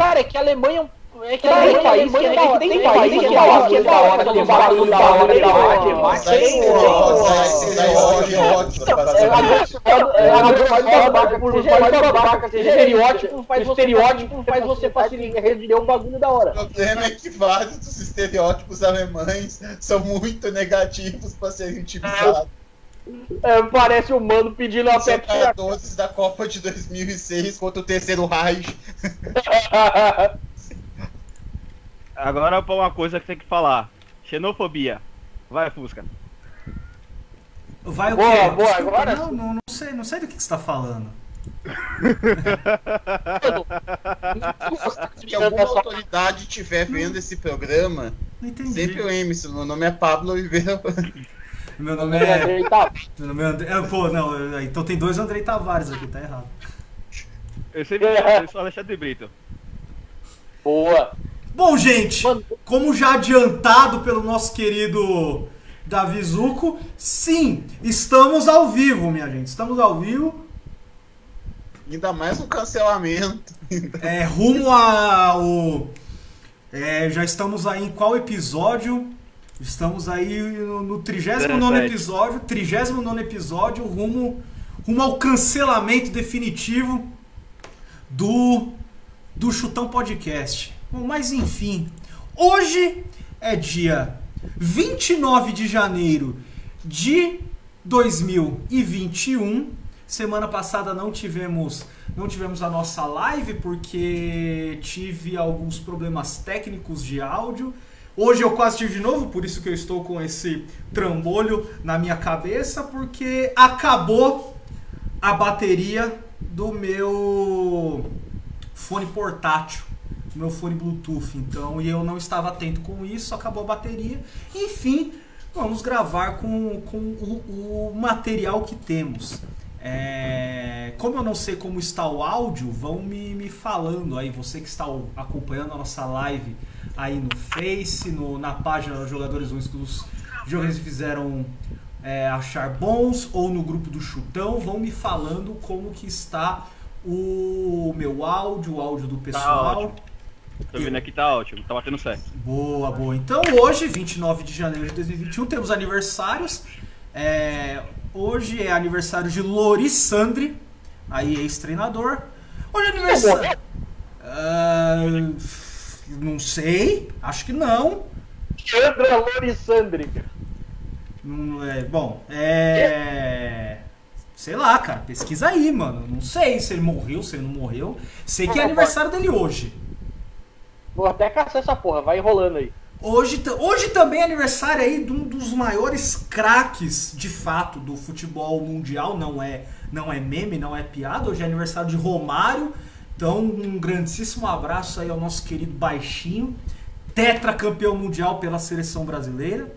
Cara, é que a Alemanha é um é que tem a país que é tem país que é da hora, que é da hora, tem da hora, que é mais. Sem Estereótipo faz estereótipo faz você render um bagulho da hora. O problema é que vários dos estereótipos alemães são muito negativos para serem utilizados. É, parece o mano pedindo a Pepsi. Jogadores da Copa de 2006 contra o terceiro Reich. Agora pra uma coisa que tem que falar. Xenofobia. Vai, Fusca. Vai o Boa, quê? boa, Desculpa, agora- Não, não, não sei, não sei do que, que você tá falando. Se alguma autoridade estiver vendo esse programa, Não entendi. sempre o Emerson. Meu nome é Pablo Oliveira. Meu nome É, é. ele tá- Meu nome é André. é, Pô, não, eu- então tem dois Andrei Tavares aqui, tá errado. Eu sempre eu sou Alexandre Brito. Boa. Bom, gente, como já adiantado pelo nosso querido Davi Zuco, sim, estamos ao vivo, minha gente. Estamos ao vivo. Ainda mais um cancelamento. É, rumo ao. É, já estamos aí em qual episódio? Estamos aí no, no 39 17. episódio, 39 episódio, rumo, rumo ao cancelamento definitivo do, do Chutão Podcast. Bom, mas enfim, hoje é dia 29 de janeiro de 2021. Semana passada não tivemos não tivemos a nossa live porque tive alguns problemas técnicos de áudio. Hoje eu quase tive de novo, por isso que eu estou com esse trambolho na minha cabeça, porque acabou a bateria do meu fone portátil, do meu fone Bluetooth. Então, e eu não estava atento com isso, acabou a bateria. Enfim, vamos gravar com, com o, o material que temos. É, como eu não sei como está o áudio, vão me, me falando aí, você que está acompanhando a nossa live aí no Face, no, na página dos Jogadores Únicos que os jogadores fizeram é, achar bons, ou no grupo do Chutão, vão me falando como que está o meu áudio, o áudio do pessoal. ótimo. Tô vendo aqui, tá ótimo, tá batendo certo. Boa, boa. Então hoje, 29 de janeiro de 2021, temos aniversários. É, hoje é aniversário de Lorissandre, aí ex-treinador. Hoje é aniversário. Ah, não sei, acho que não. Andra Lorissandre. Não é, bom, é. Sei lá, cara, pesquisa aí, mano. Não sei se ele morreu, se ele não morreu. Sei que é aniversário dele hoje. Vou até caçar essa porra, vai enrolando aí. Hoje, hoje também é aniversário aí de um dos maiores craques de fato do futebol mundial, não é, não é meme, não é piada. Hoje é aniversário de Romário. Então, um grandíssimo abraço aí ao nosso querido baixinho, tetracampeão mundial pela seleção brasileira.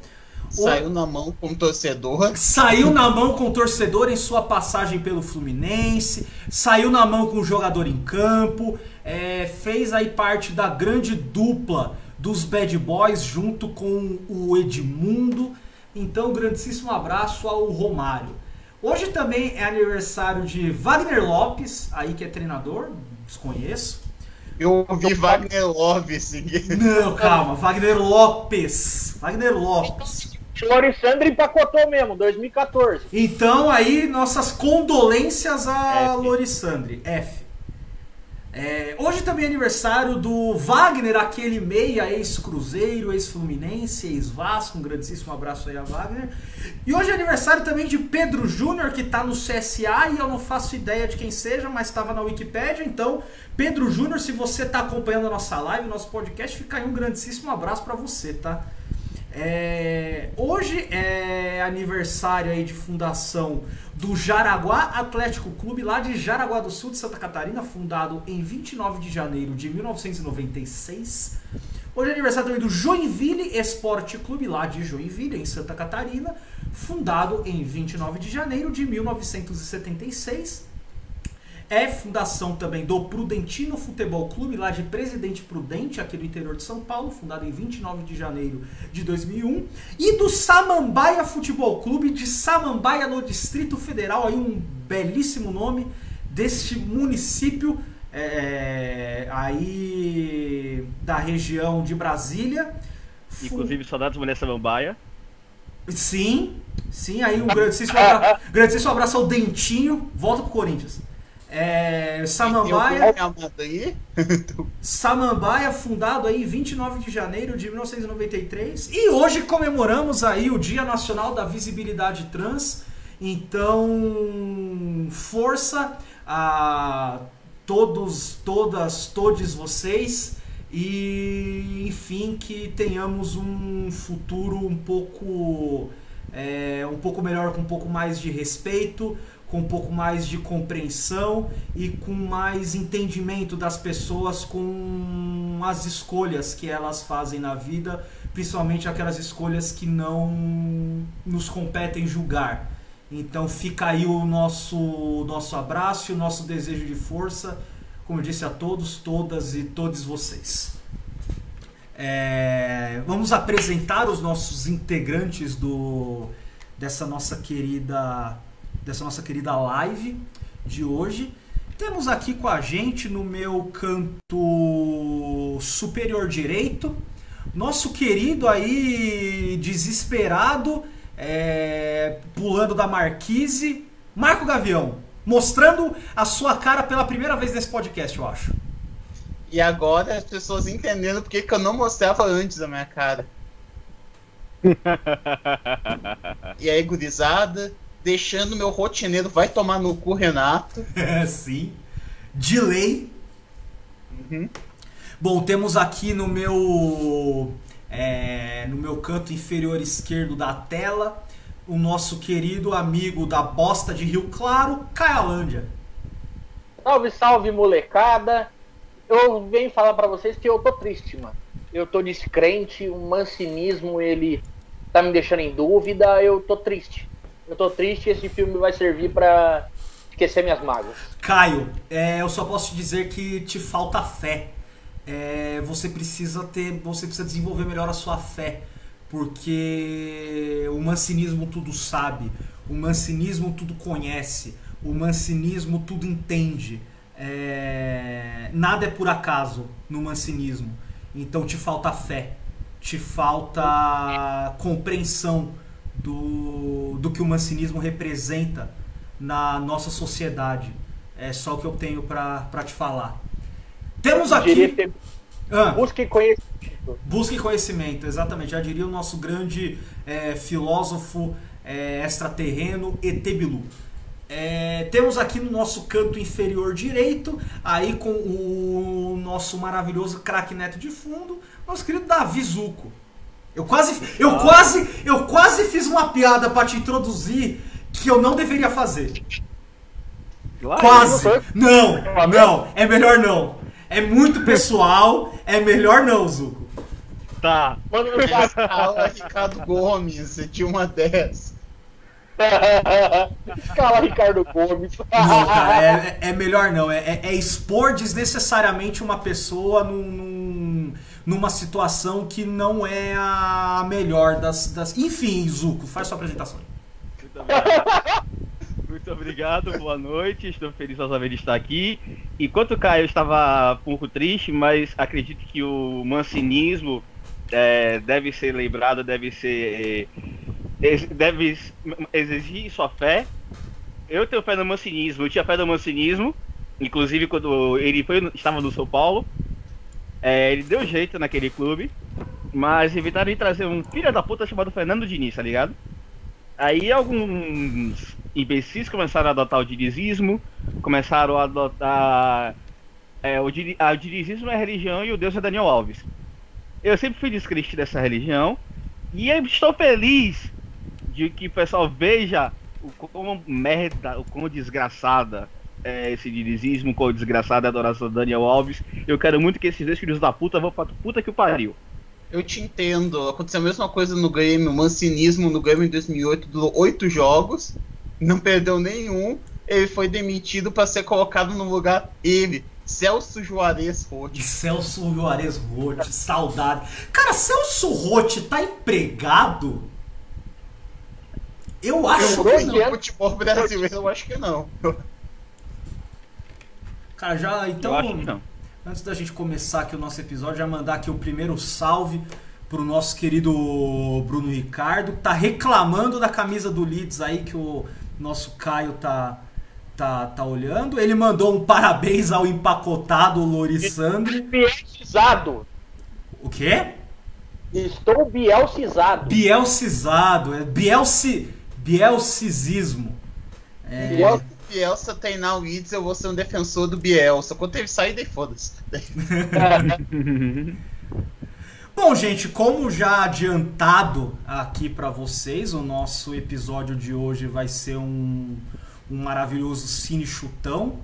Saiu na mão com o torcedor. Saiu na mão com o torcedor em sua passagem pelo Fluminense, saiu na mão com o jogador em campo, é, fez aí parte da grande dupla dos Bad Boys junto com o Edmundo. Então, um grandíssimo abraço ao Romário. Hoje também é aniversário de Wagner Lopes, aí que é treinador, desconheço. Eu ouvi Wagner seguir. Não, calma, Wagner Lopes. Wagner Lopes. Lorissandre empacotou mesmo, 2014. Então aí nossas condolências a. Lorissandre. F. É, hoje também é aniversário do Wagner, aquele meia ex-Cruzeiro, ex-Fluminense, ex-Vasco. Um grandíssimo abraço aí a Wagner. E hoje é aniversário também de Pedro Júnior, que tá no CSA e eu não faço ideia de quem seja, mas estava na Wikipédia. Então, Pedro Júnior, se você tá acompanhando a nossa live, nosso podcast, fica aí um grandíssimo abraço para você, tá? É, hoje é aniversário aí de fundação do Jaraguá Atlético Clube, lá de Jaraguá do Sul, de Santa Catarina, fundado em 29 de janeiro de 1996. Hoje é aniversário também do Joinville Esporte Clube, lá de Joinville, em Santa Catarina, fundado em 29 de janeiro de 1976. É fundação também do Prudentino Futebol Clube, lá de Presidente Prudente, aqui do interior de São Paulo, fundado em 29 de janeiro de 2001. E do Samambaia Futebol Clube, de Samambaia, no Distrito Federal, aí um belíssimo nome deste município é, aí da região de Brasília. Inclusive, saudades mulher samambaia. Sim, sim, aí um grandíssimo abraço, grandíssimo abraço ao Dentinho, volta pro Corinthians. É, Samambaia, aí. Samambaia, fundado aí 29 de janeiro de 1993. E hoje comemoramos aí o Dia Nacional da Visibilidade Trans. Então, força a todos, todas, todos vocês. E, enfim, que tenhamos um futuro um pouco, é, um pouco melhor, com um pouco mais de respeito, com um pouco mais de compreensão e com mais entendimento das pessoas com as escolhas que elas fazem na vida, principalmente aquelas escolhas que não nos competem julgar. Então fica aí o nosso nosso abraço e o nosso desejo de força, como eu disse a todos, todas e todos vocês. É, vamos apresentar os nossos integrantes do dessa nossa querida dessa nossa querida live de hoje. Temos aqui com a gente no meu canto superior direito nosso querido aí desesperado é, pulando da marquise Marco Gavião mostrando a sua cara pela primeira vez nesse podcast, eu acho. E agora as pessoas entendendo porque que eu não mostrava antes a minha cara. E aí, gurizada, deixando meu rotineiro vai tomar no cu, Renato. É, sim. Delay. Uhum. Bom, temos aqui no meu é, no meu canto inferior esquerdo da tela o nosso querido amigo da bosta de Rio Claro, Caialândia. Salve, salve, molecada. Eu venho falar pra vocês que eu tô triste, mano. Eu tô descrente, o mancinismo, ele tá me deixando em dúvida, eu tô triste. Eu tô triste esse filme vai servir pra esquecer minhas mágoas. Caio, é, eu só posso te dizer que te falta fé. É, você precisa ter, você precisa desenvolver melhor a sua fé, porque o mancinismo tudo sabe, o mancinismo tudo conhece, o mancinismo tudo entende. É, nada é por acaso no mancinismo. Então te falta fé, te falta compreensão do, do que o mancinismo representa na nossa sociedade. É só o que eu tenho pra te falar. Temos aqui. Ah, busque conhecimento. busque conhecimento, exatamente. Já diria o nosso grande é, filósofo é, extraterreno Etebilu. É, temos aqui no nosso canto inferior direito, aí com o nosso maravilhoso craque neto de fundo, nosso querido Davi Zuco. Eu quase, eu quase, eu quase fiz uma piada pra te introduzir que eu não deveria fazer. Lá Quase. eu Não, não, é melhor não. É muito pessoal, é melhor não, Zuco. Tá. Um mensagem. Fala, Ricardo Gomes, você tinha uma dessa. Escala Ricardo Gomes. Não, cara, é, é melhor não. É, é- é expor desnecessariamente uma pessoa num, num- numa situação que não é a melhor das. das... Enfim, Zuco, faz sua apresentação. Muito obrigado. Muito obrigado, boa noite. Estou feliz novamente de estar aqui. Enquanto o Caio estava um pouco triste, mas acredito que o mancinismo é, deve ser lembrado, deve ser. é, deve exigir sua fé. Eu tenho fé no mancinismo, eu tinha fé no mancinismo, inclusive quando ele foi, estava no São Paulo. É, ele deu jeito naquele clube, mas evitaram de trazer um filho da puta chamado Fernando Diniz, tá ligado? Aí alguns imbecis começaram a adotar o dinizismo, começaram a adotar. É, o, dini- ah, o dinizismo é a religião e o Deus é Daniel Alves. Eu sempre fui descrente dessa religião e estou feliz de que o pessoal veja o como merda, o como desgraçada é esse dinizismo, o quão desgraçada é a adoração do Daniel Alves. Eu quero muito que esses dois filhos da puta vão pra puta que o pariu. Eu te entendo. Aconteceu a mesma coisa no Grêmio. O mancinismo no Grêmio em 2008 durou oito jogos, não perdeu nenhum. Ele foi demitido para ser colocado no lugar ele, Celso Juarez Rotti. Celso Juarez Rotti, saudade. Cara, Celso Rotti tá empregado? Eu acho Eu que não. no futebol brasileiro, eu acho que não. Cara, já então. Eu acho que não. Antes da gente começar aqui o nosso episódio, já mandar aqui o primeiro salve pro nosso querido Bruno Ricardo, que tá reclamando da camisa do Leeds aí que o nosso Caio tá tá, tá olhando. Ele mandou um parabéns ao empacotado Lorissandre. Bielcizado. O quê? Estou bielcizado. Bielcizado, é Bielci, Bielcisismo. É, Biel- Bielsa treinar o Leeds, eu vou ser um defensor do Bielsa. Quando ele sair, daí foda-se. Bom, gente, como já adiantado aqui pra vocês, o nosso episódio de hoje vai ser um, um maravilhoso cine chutão.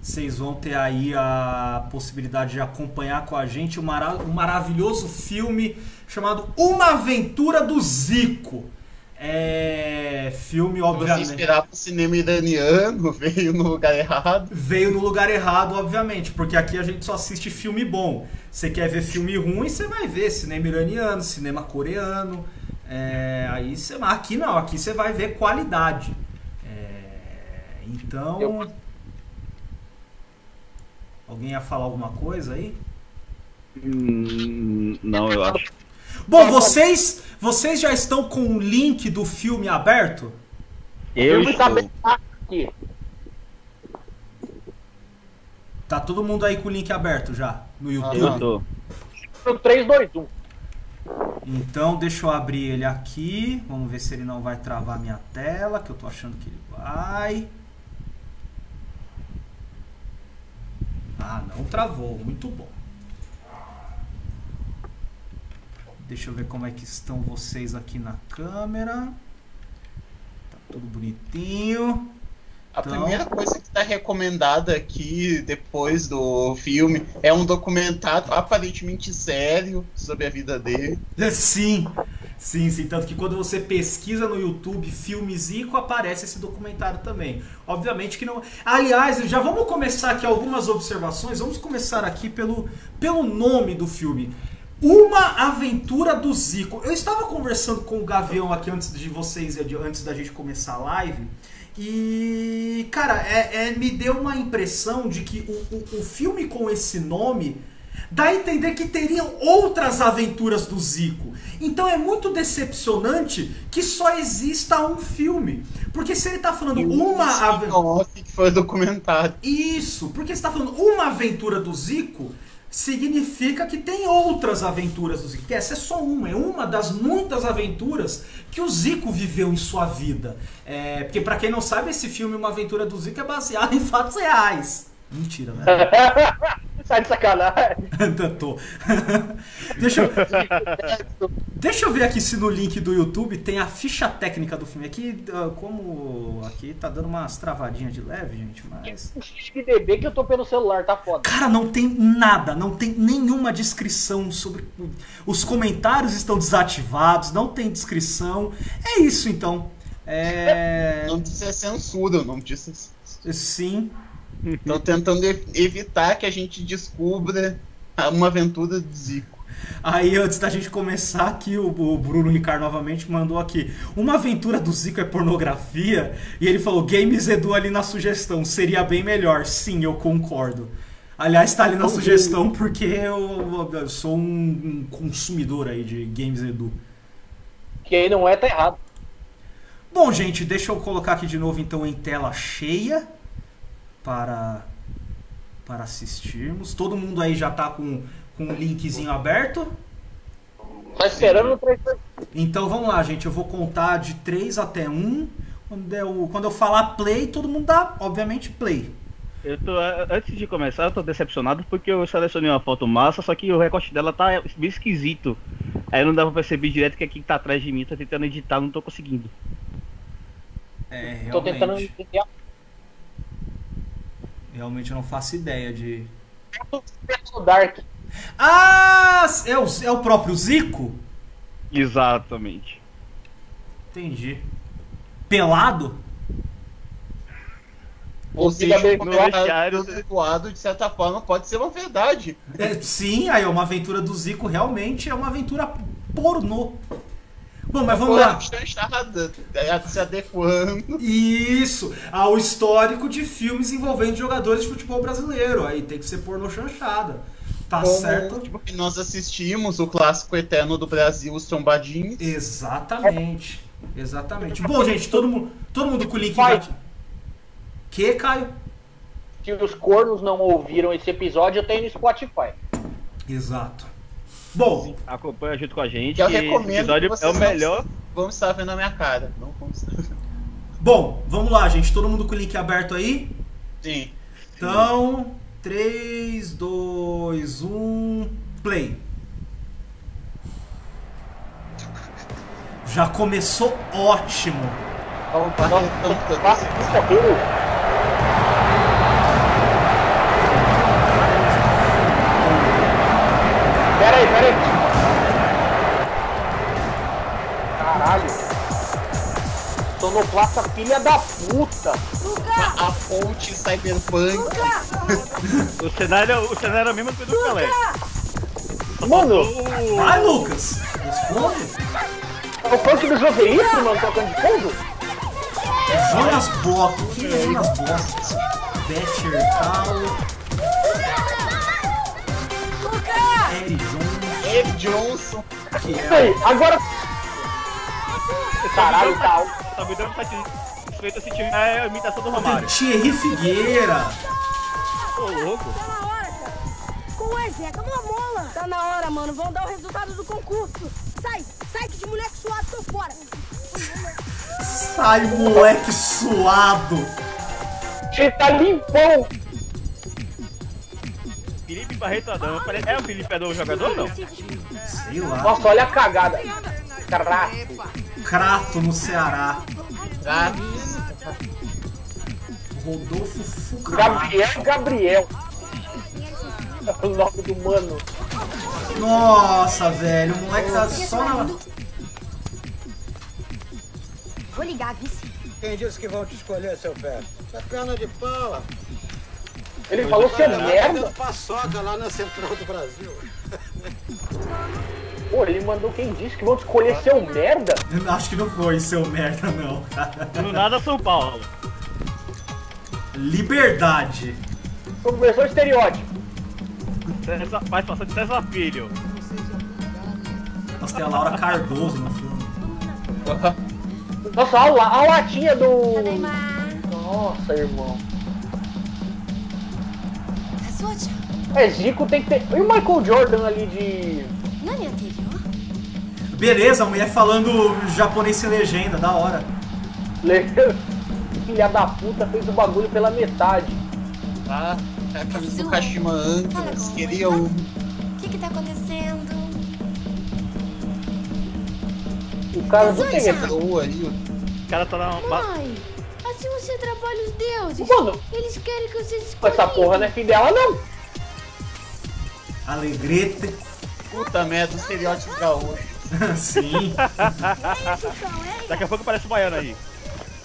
Vocês vão ter aí a possibilidade de acompanhar com a gente um, mara- um maravilhoso filme chamado Uma Aventura do Zico. É filme, Você obviamente. esperava o cinema iraniano, veio no lugar errado. Veio no lugar errado, obviamente, porque aqui a gente só assiste filme bom. Você quer ver filme ruim, você vai ver cinema iraniano, cinema coreano. É, aí você, aqui não, aqui você vai ver qualidade. É, então. Eu- Alguém ia falar alguma coisa aí? Hum, não, eu acho. Bom, vocês, vocês já estão com o link do filme aberto? Eu tá estou. aqui. Tá todo mundo aí com o link aberto já no YouTube? Eu tô. No 3, 2, 1. Então, deixa eu abrir ele aqui. Vamos ver se ele não vai travar minha tela, que eu tô achando que ele vai. Ah, não travou. Muito bom. Deixa eu ver como é que estão vocês aqui na câmera. Tá tudo bonitinho. A Então- primeira coisa que está recomendada aqui, depois do filme, é um documentário aparentemente sério sobre a vida dele. Sim, sim, sim. Tanto que quando você pesquisa no YouTube filme Zico, aparece esse documentário também. Obviamente que não. Aliás, já vamos começar aqui algumas observações. Vamos começar aqui pelo, pelo nome do filme. Uma Aventura do Zico. Eu estava conversando com o Gavião aqui antes de vocês, antes da gente começar a live. E, cara, é, é- me deu uma impressão de que o, o, o filme com esse nome dá a entender que teriam outras aventuras do Zico. Então é muito decepcionante que só exista um filme. Porque se ele tá falando uma aventura. Que foi o documentário. Isso, porque você tá falando uma aventura do Zico, significa que tem outras aventuras do Zico. Essa é só uma, é uma das muitas aventuras que o Zico viveu em sua vida. É, porque pra quem não sabe, esse filme Uma Aventura do Zico é baseado em fatos reais. Mentira, né? Sai de sacanagem. Tô. deixa, eu, deixa eu ver aqui se no link do YouTube tem a ficha técnica do filme. Aqui, ah, como aqui tá dando umas travadinhas de leve, gente, mas. XDB que eu tô pelo celular, tá foda. Cara, não tem nada, não tem nenhuma descrição sobre. Os comentários estão desativados, não tem descrição. É isso então. É. Não disse é censura, o nome disso. Sim. Estão tentando evitar que a gente descubra uma aventura do Zico. Aí, antes da gente começar aqui, o, o Bruno Ricardo novamente mandou aqui. Uma aventura do Zico é pornografia? E ele falou, Games Edu ali na sugestão, seria bem melhor. Sim, eu concordo. Aliás, tá ali na sugestão porque eu, eu sou um, um consumidor aí de Games Edu. Quem não é, tá errado. Bom, gente, deixa eu colocar aqui de novo então em tela cheia para para assistirmos. Todo mundo aí já tá com com o linkzinho aberto. Tá esperando no 3, 2, Então vamos lá, gente. Eu vou contar de 3 até 1. Quando eu, quando eu falar play, todo mundo dá, obviamente, play. Eu tô, a- antes de começar, eu tô decepcionado porque eu selecionei uma foto massa, só que o recorte dela tá bem esquisito. Aí não dá pra perceber direto que quem tá atrás de mim tá tentando editar, não tô conseguindo. É, Tô tentando realmente. entender Realmente eu não faço ideia de. o Dark. Ah! É o, é o próprio Zico? Exatamente. Entendi. Pelado? Ou seja, o no vestiário- zoado, de certa forma, pode ser uma verdade. É, sim, aí uma aventura do Zico realmente é uma aventura pornô. Bom, mas vamos lá. Chanchada, é, se adequando. Isso, ao histórico de filmes envolvendo jogadores de futebol brasileiro. Aí tem que ser pornô chanchada. Tá Como certo? tipo, que nós assistimos o clássico eterno do Brasil, os trombadinhos. Exatamente. Exatamente. Bom, gente, todo mundo, todo mundo com o link Vai. aqui. Que, Caio? Se os cornos não ouviram esse episódio, eu tenho no Spotify. Exato. Bom, Acompanha junto com a gente. Eu recomendo que é o melhor. Vão estar vendo a minha cara. Não vão estar bom, vamos lá, gente. Todo mundo com o link aberto aí? Sim. Então, 3, 2, 1, play. Já começou ótimo. Vamos para Nossa, Pera aí, pera aí. Caralho. Sonoplasta filha da puta. a ponte cyberpunk. O cenário, o cenário é o mesmo que o do Pelé. Mano, Vai, Lucas. Responde. é o funk do Joselito, mano, tocando de fundo? Jonas Block. Quem é Jonas Block? Betcher Tal. Eric Jones. Ed Johnson. Que Isso é aí, agora. Caralho, tá. Tá me dando satisfeito esse time. É a imitação do Romário. Thierry Figueira. Ô, louco. Tá na hora, cara. Com o Zeca, uma mola. Tá na hora, mano. Vão dar o resultado do concurso. Sai, sai que de moleque suado tô fora. Sai, moleque suado. Ele tá limpão. Felipe Barreto Adão. Pare- É o Felipe Adão o jogador ou não? Sei lá. Nossa, olha a cagada. Caraca. Crato no Ceará. Ah, Rodolfo Fucarato. Gabriel Gabriel. É o nome do mano. Nossa, velho. O moleque tá só na. Vou ligar, vice. Quem disse que vão te escolher, seu pé? É perna de pau. Ele falou seu Tá merda. paçoca lá na Central do Brasil. Pô, ele mandou quem disse que vão escolher seu merda. Acho que não foi seu merda, não. No nada São Paulo. Liberdade. Começou o estereótipo. César, faz passar de César Filho. Nossa, tem a Laura Cardoso no filme. Nossa, a, a latinha do. Neymar. Nossa, irmão. É, Zico tem que ter. E o Michael Jordan ali de. anterior? Beleza, a mulher falando japonês sem legenda, da hora. Filha da puta fez o bagulho pela metade. ah, a camisa do Kashima Antlers. Queria um. O que que tá acontecendo? O cara não tem. Ou ali, O cara tá na. Mãe, assim você atrapalha os deuses. Mano, Eles querem que vocês essa escolham. porra não é fim dela, não. Alegrete. puta merda, estereótipo gaúcho. Sim. Daqui a pouco parece o baiano aí.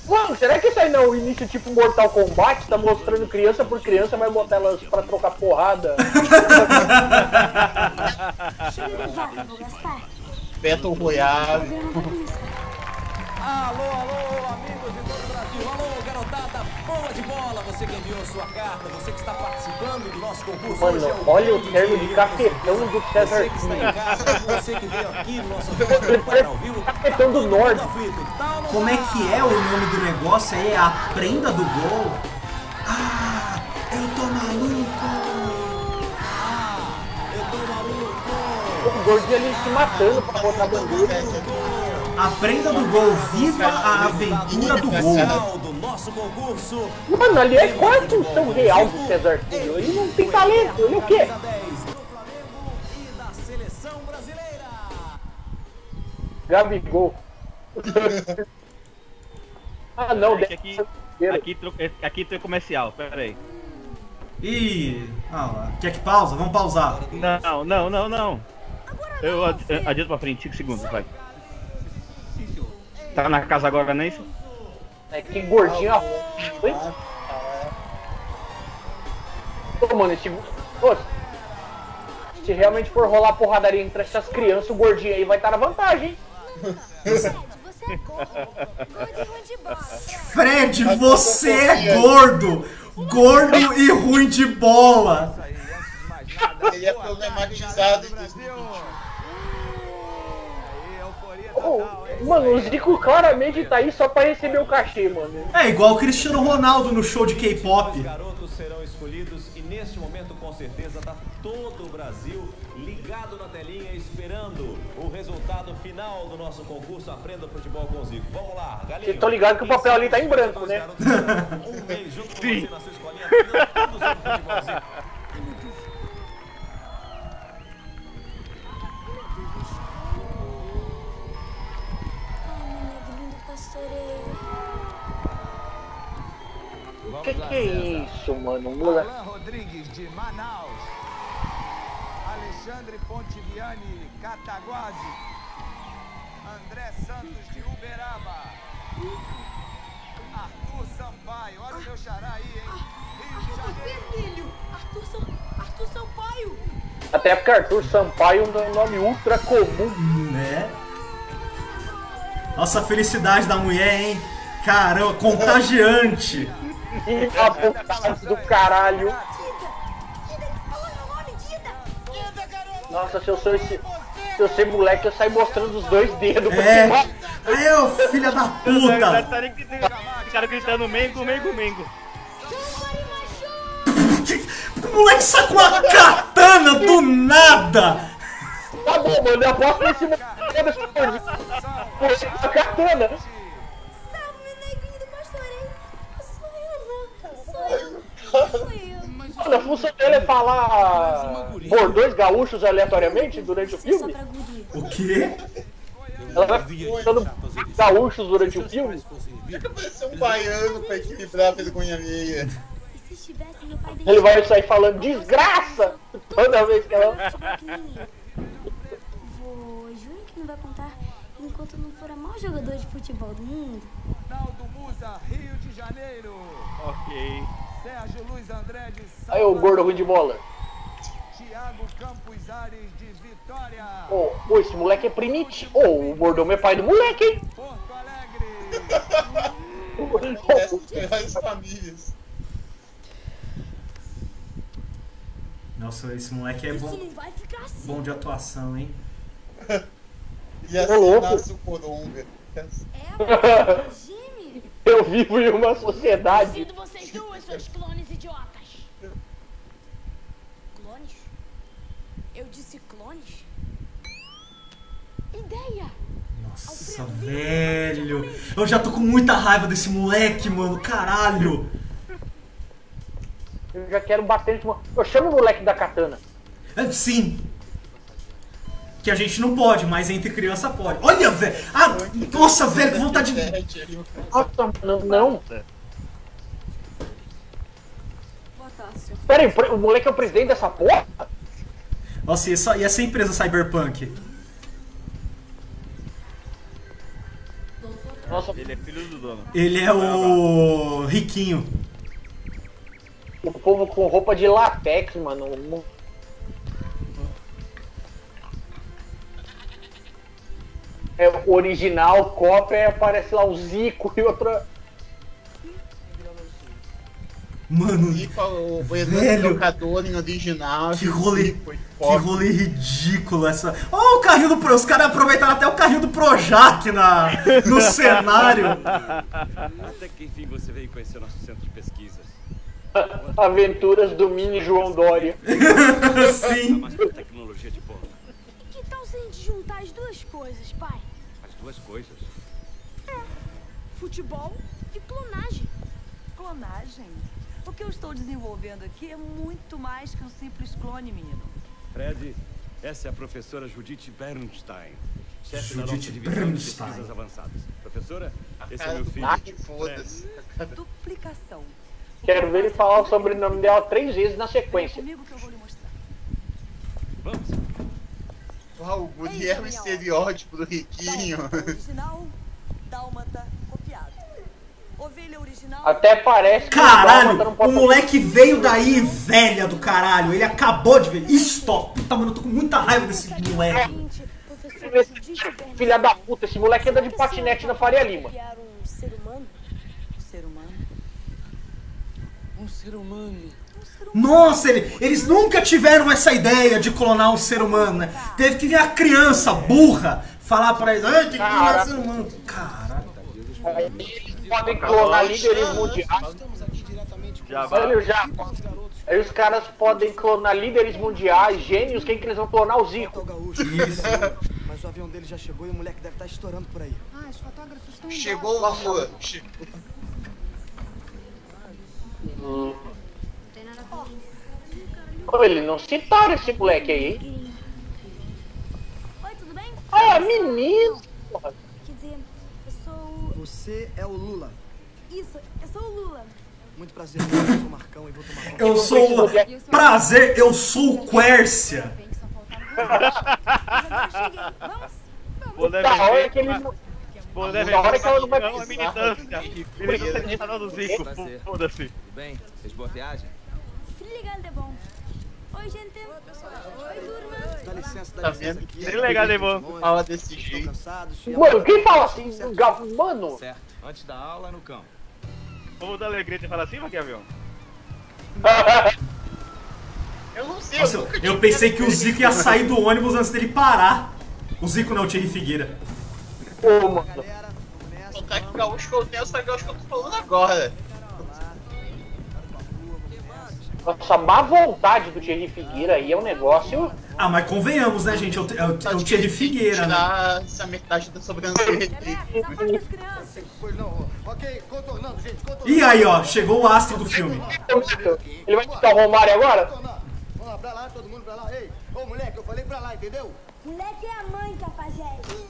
Mano, será que isso aí não é o início tipo Mortal Kombat? Tá mostrando criança por criança, vai botar elas pra trocar porrada? Battle Royale. Alô, alô, amigos boa de bola. Você que enviou sua carta, você que está participando do nosso concurso. Mano, Hoje é olha o termo de cafetão do César Você que está em casa, você que veio aqui no nosso parece ao vivo. cafetão do todo norte. Tá Como é tá? que é o nome do negócio aí? É a prenda do gol? Ah, eu tô maluco! Eu tô maluco. O gordinho ali se matando pra botar a bandeira. A prenda do gol, viva a aventura do gol! Final do nosso concurso. Mano, ali é qual é a função real do César Filho? Ele não tem talento, ele é o quê? Camisa 10 do Flamengo da seleção brasileira. Gabigol. ah não, Aqui, deve aqui, aqui, aqui tem comercial, pera aí. Ih, ah lá. Quer que pausa? Vamos pausar. Não, não, não, não. Eu ad- adianto pra frente, 5 segundos, vai. Tá na casa agora, não é isso? É que gordinho a Oi? Pô, mano, esse. Pô, se realmente for rolar porradaria entre essas crianças, o gordinho aí vai estar na vantagem, hein? Você é gordo. Gordo e ruim de bola. Fred, você é gordo! Gordo e ruim de bola! Ele é problematizado em 2021. Ô, mano, o Zico claramente tá aí só pra receber o cachê, mano. É igual o Cristiano Ronaldo no show de K-pop. Os garotos serão escolhidos e neste momento, com certeza, tá todo o Brasil ligado na telinha esperando o resultado final do nosso concurso Aprenda Futebol com o Zico. Vamos lá, galinho. Vocês estão ligados que o papel ali tá em branco, né? Um mês junto com você na sua escolinha, aprendendo tudo sobre futebol, Zico. Pastoreio. Que que é isso, mano? Mula- Alan Rodrigues de Manaus. Alexandre Pontiviani, Cataguases. André Santos de Uberaba. Arthur Sampaio, olha o meu xará aí, hein? Rio de Janeiro. Filho, Arthur, Sam... Arthur Sampaio. Até porque Arthur Sampaio é um nome ultra comum. Né? Nossa, a felicidade da mulher, hein? Caramba, contagiante! E a vontade do caralho. Nossa, se eu sou esse. Se eu ser moleque, eu saio mostrando os dois dedos. pra É! cima. Aí, ô filha da puta! Ficaram gritando Mengo, Mengo, Mengo. O moleque sacou uma katana do nada! Tá bom, mano, eu aposto nesse moleque. Poxa, a katana. Salve, meu negrinho do. Sou eu, não. Sou eu. Sou eu. Mano, a função dele é falar bordões gaúchos aleatoriamente durante o Só filme? O quê? Ela vai falando gaúchos durante o filme? Aparecer um baiano pra equilibrar a vergonha. E pai Ele vai sair falando desgraça toda vez que ela. Que não vai contar enquanto não for a maior jogador de futebol do mundo. Naldo Musa, Rio de Janeiro. Ok. Sérgio Luiz André de São Aí o gordo ruim de bola. Tiago Campos Ares de Vitória. Ô, ô, esse moleque é primitivo. Ô, o mordomo é pai do moleque, hein? Porto Alegre. Essas melhores famílias. Nossa, esse moleque é Isso bom, não vai ficar assim. bom de atuação, hein? E assim nasce o Coronga. É, Jimmy. Eu vivo em uma sociedade. Sinto vocês duas, seus clones idiotas. Clones? Eu disse clones? Ideia! Nossa, velho! Eu já tô com muita raiva desse moleque, mano, caralho! Eu já quero bater de uma. Eu chamo o moleque da katana. É, Sim! Que a gente não pode, mas entre criança pode. Olha, velho! Ah, nossa, velho, que vontade de. Nossa, mano, não. Pera aí, o moleque é o presidente dessa porra? Nossa, e essa, e essa empresa Cyberpunk? Nossa, Ele é filho do dono. Ele é o riquinho. o povo com roupa de latex, mano. É o original, cópia, aparece lá o Zico e outra. Mano, o Velho. em original. que rolê, foi que rolê ridículo essa. Ó, o carrinho do Pro. Os caras aproveitaram até o carrinho do Projac na, no cenário. Até que enfim você veio conhecer nosso centro de pesquisas. Aventuras do mini João Dória. Sim. Que tal se a gente juntar as duas coisas, duas coisas. Futebol e clonagem. Clonagem? O que eu estou desenvolvendo aqui é muito mais que um simples clone, menino. Fred, essa é a professora Judith Bernstein. Chefe da nossa Judith divisão de Bernstein. pesquisas avançadas. Professora, esse é Cara meu filho. Mark, foda-se. Duplicação. Quero ver ele falar o sobrenome dela três vezes na sequência. comigo que eu vou lhe mostrar. Vamos. Uau, o Guri é o estereótipo do riquinho. Dálmata original, dálmata copiado. Ovelha original. Até parece que o Caralho, pode o moleque veio daí velha do caralho. Ele acabou de ver. Stop. Puta, mano, eu tô com muita raiva desse moleque. Filha da puta, esse moleque anda de patinete na Faria Lima. Um ser humano? Um ser humano? Um ser humano. Nossa, ele- eles nunca tiveram essa ideia de clonar um ser humano, né? Teve que vir a criança burra falar pra eles, "Ai, tem que clonar Cara. ser humano. Caralho. Eles podem clonar líderes mundiais. Já. Olha já. Aí os caras podem clonar líderes mundiais, gênios, quem que eles vão clonar? O Zico. Isso. Mas o avião dele já chegou e o moleque deve estar estourando por aí. Ah, os fotógrafos estão Chegou o. Che- Ô, Ele não citaram esse moleque aí, hein? Oi, tudo bem? Ah, menino! porra. Quer dizer, eu sou. Você é o Lula. Isso, eu sou o Lula. Muito prazer, eu sou o Marcão e vou tomar conta. Eu sou o... Prazer, eu sou o Quércia. Boné Da hora que ele. hora vermelho, que ela não vai é precisar. militância. Militância Estado do Zico, foda-se. Tudo bem? Fez boa viagem? Legal, de bom. Oi, gente. Oi, turma. Dá licença, dá Tá licença. vendo? aqui. Que legal, Devon. Fala desse jeito. Mano, quem fala assim? Gal- Mano, Certo. Antes da aula, no campo. Vamos dar alegria e falar assim, Maquiavel? Eu não sei. Nossa, eu, nunca eu pensei que o Zico ia sair do ônibus antes dele parar. O Zico não, o Thierry Figueira. ô, mano. Galera, começa. Contar que o gaúcho que eu tenho, essa gaúcho que eu tô falando agora. Nossa, má vontade do Thierry Figueira aí é um negócio. Ah, mas convenhamos, né, gente? É o, é o, Thierry Figueira, né? Essa metade da sobrancelha. Essa. E aí, ó, chegou o astro do filme. Ele vai citar o Romário agora? Vamos lá, pra lá, todo mundo pra lá. Ei, ô moleque, eu falei pra lá, entendeu? Moleque é a mãe, cafajeste.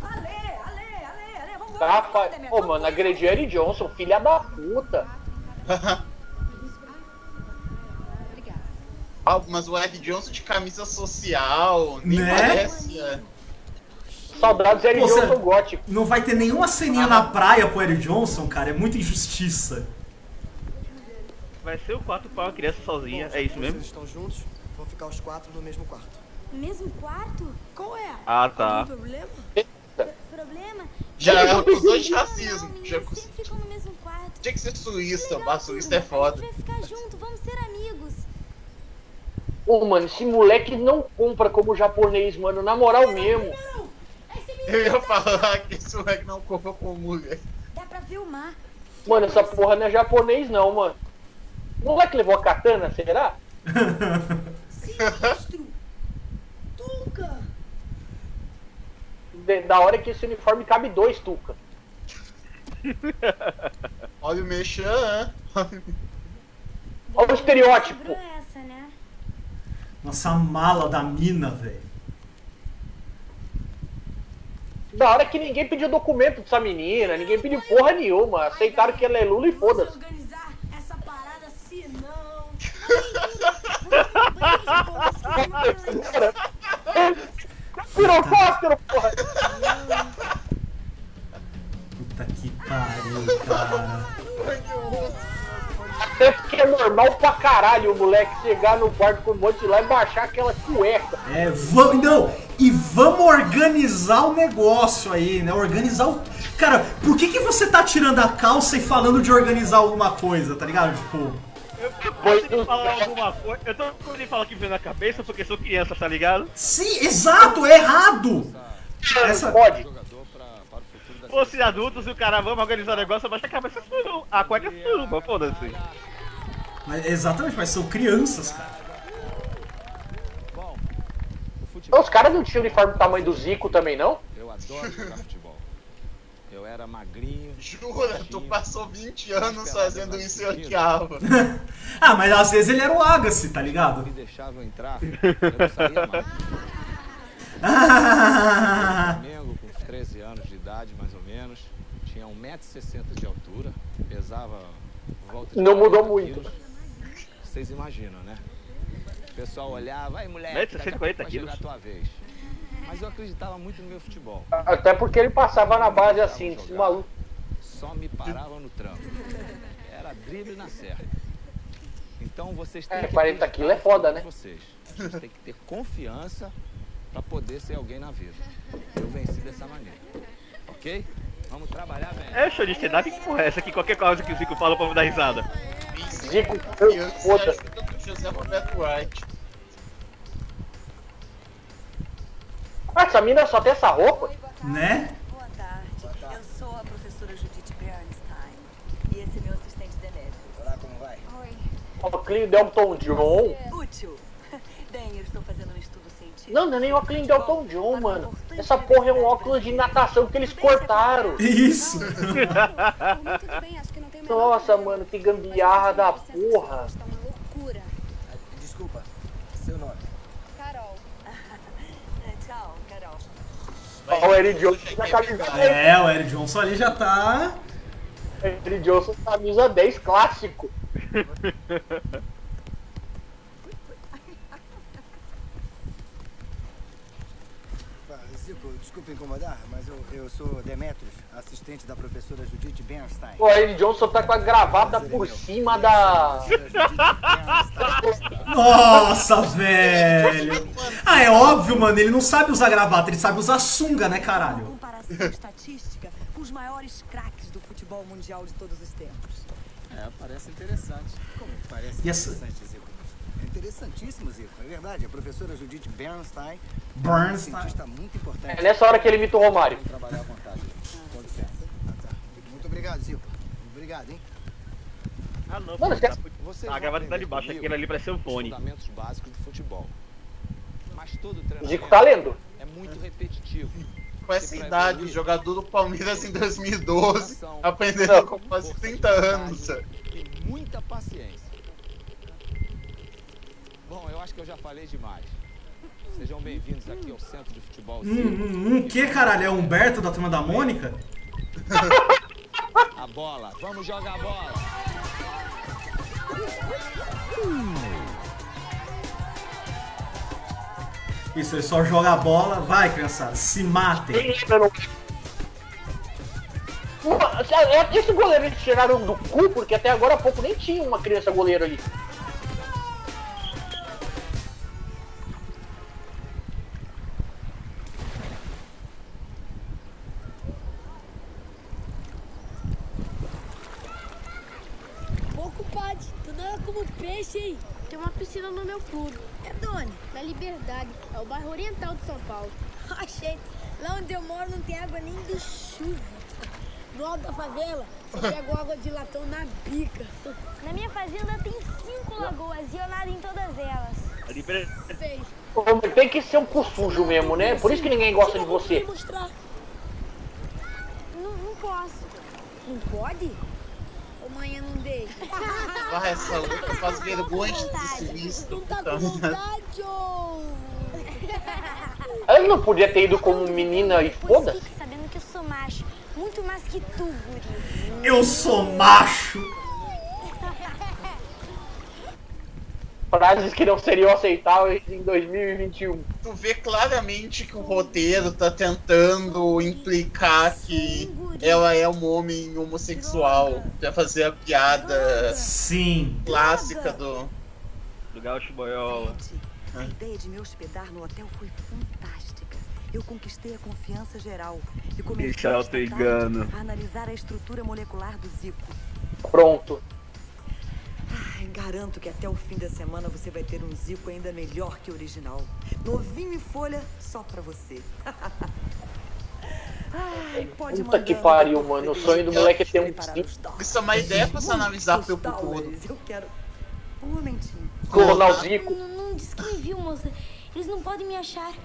Ale, ale, ale, ale, fa... Demetrio, Ô, mano, agrediu Eric Johnson, filha da puta. Ah, mas o Eric Johnson de camisa social, nem Né? parece. é. Saudades Eric você- Johnson gótico. Não vai ter nenhuma ceninha na praia pro Eric Johnson, cara. É muita injustiça. Vai ser o quarto pra uma criança sozinha, Bom, é isso mesmo? Vocês estão juntos, vão ficar os quatro no mesmo quarto. Mesmo quarto? Qual é? Ah, tá. Algum problema? Problema? Já Eu acusou de Não, não, racismo. meninos Já. Tinha que ser suíça, Legal, a suíça é foda. A gente vai ficar junto, vamos ser amigos. Ô, mano, esse moleque não compra como japonês, mano. Na moral mesmo. Eu ia falar que esse moleque não compra com mulher. Dá pra filmar. Mano, essa porra não é japonês, não, mano. O moleque levou a katana, será? Sinistro. Tuca. De- da hora que esse uniforme cabe dois, Tuca. Olha o Mechan. Olha o estereótipo. Nossa, mala da mina, velho. Da hora que ninguém pediu documento dessa menina, ninguém pediu porra nenhuma. Aceitaram que ela é Lula e foda-se. organizar essa parada não. Pirocóptero, porra! Puta que pariu, cara. Até porque é normal pra caralho o moleque chegar no quarto com um monte lá e baixar aquela cueca. É, vamos. Não, e vamos organizar o negócio aí, né? Organizar o. Cara, por que, que você tá tirando a calça e falando de organizar alguma coisa, tá ligado? Tipo. Eu tô quando falar alguma coisa. Eu tô quando ele fala que veio na cabeça porque sou criança, tá ligado? Sim, exato, é errado! Essa. Pode. Jogador pra, para o futuro da Fosse adultos e o cara, vamos organizar o negócio, abaixa a cabeça suruba. A cueca é suruba, foda-se. Mas, exatamente, mas são crianças, cara. Os caras não tinham uniforme do tamanho do Zico também, não? Eu adoro jogar futebol. Eu era magrinho. Jura, tu passou 20 anos fazendo isso e eu odiava. Ah, mas às vezes ele era o Agassi, tá ligado? Me deixavam entrar, eu não saía mais. Ah, Flamengo com uns 13 anos de idade, mais ou menos. Tinha 1,60m de altura, pesava volta de Não mudou 40 muito. quilos. Vocês imaginam, né? O pessoal olhava, vai moleque, 1,60m, daqui a pouco 40 vai chegar a quilos. tua vez. Mas eu acreditava muito no meu futebol. Até porque ele passava na base assim, esse maluco. Só me parava no trampo. Era drible na certa. Então vocês têm É, que 40 acreditar quilos é foda, né? Vocês. vocês têm que ter confiança para poder ser alguém na vida. Eu venci dessa maneira. Ok? Vamos trabalhar bem. É show de stand-up? Que porra é essa aqui? Qualquer coisa que o Zico fala pra me dar risada. Zico, foda José Roberto White. Ah, essa mina só tem essa roupa? Né? Boa tarde. Eu sou a professora Judith Bernstein. E esse é meu assistente Demetrio. Olá, como vai? Oi. Óculos Delton John. Útil. Bem, eu estou fazendo. Não, não é nem óculos Delton John, mano. Essa porra é um óculos de natação que eles cortaram. Isso. Nossa, mano, que gambiarra da porra. Loucura. Desculpa, seu nome. Carol. Tchau, Carol. Ó, o Eric Johnson na camisa 10. É, o Eric Johnson ali já tá. Eric Johnson camisa 10 clássico. Ah, Zico, desculpa incomodar, mas eu, eu sou Demetrios, assistente da professora Judith Bernstein. O Eric Johnson tá com a gravata por cima da. Nossa, velho. Ah, é óbvio, mano. Ele não sabe usar gravata, ele sabe usar sunga, né, caralho? Comparação estatística com os maiores craques do futebol mundial de todos os tempos. É, parece interessante. Como parece essa- interessante, interessantíssimo, Zico. É verdade, a professora Judith Bernstein. Bernstein. É muito importante. É nessa hora que ele imita o Romário. Trabalhar à vontade. Muito obrigado, Zico. Obrigado, hein? Ah, não, Mano, você- tá- Vocês a gravata tá de baixo, aquele ali parece ser um fone. fundamentos básicos do futebol. Mas todo Zico tá lendo. é muito repetitivo. Com essa idade, jogador do Palmeiras em 2012, Não. aprendendo com quase 30 anos muita paciência. Bom, eu acho que eu já falei demais. Sejam bem-vindos aqui ao Centro de Futebol Hum, hum, hum, que caralho? É o Humberto da turma da Mônica? A bola, vamos jogar a bola. Isso, ele só joga a bola. Vai, criançada, se matem. Uma- é- Esse goleiro eles tiraram do cu, porque até agora há pouco nem tinha uma criança goleiro ali. É o bairro oriental de São Paulo. Achei. Lá onde eu moro não tem água nem de chuva. No alto da favela, você pega água de latão na bica. Na minha fazenda tem cinco lagoas e eu nado em todas elas. Tem que ser um cu sujo mesmo, né? Por isso que ninguém gosta de você. mostrar. Não, não posso. Não pode? Ou manhã não deixa? Vai, essa luta faz vergonha de ser visto. Não tá com vontade, ô! Ele não podia ter ido como menina e foda-se. fique sabendo que eu sou macho. Muito mais que tu, guri. Eu sou macho. Frases que não seriam aceitáveis em 2021. Tu vê claramente que o roteiro tá tentando implicar que ela é um homem homossexual pra fazer a piada Sim. clássica do. do Gaúcho Boiola. A ideia de me hospedar no hotel foi fantástica. Eu conquistei a confiança geral e comecei tarde a analisar a estrutura molecular do Zico. Pronto. Ai, garanto que até o fim da semana você vai ter um Zico ainda melhor que o original. Novinho em folha, só pra você. Ai, pode Puta que mandar, pariu, mano. O sonho do moleque é ter um dólares. Isso é uma ideia pra se analisar pro Muitos futuro. Eu quero um momentinho. Clonar o Zico. Não, diz que me viu, moça. Eles não podem me achar.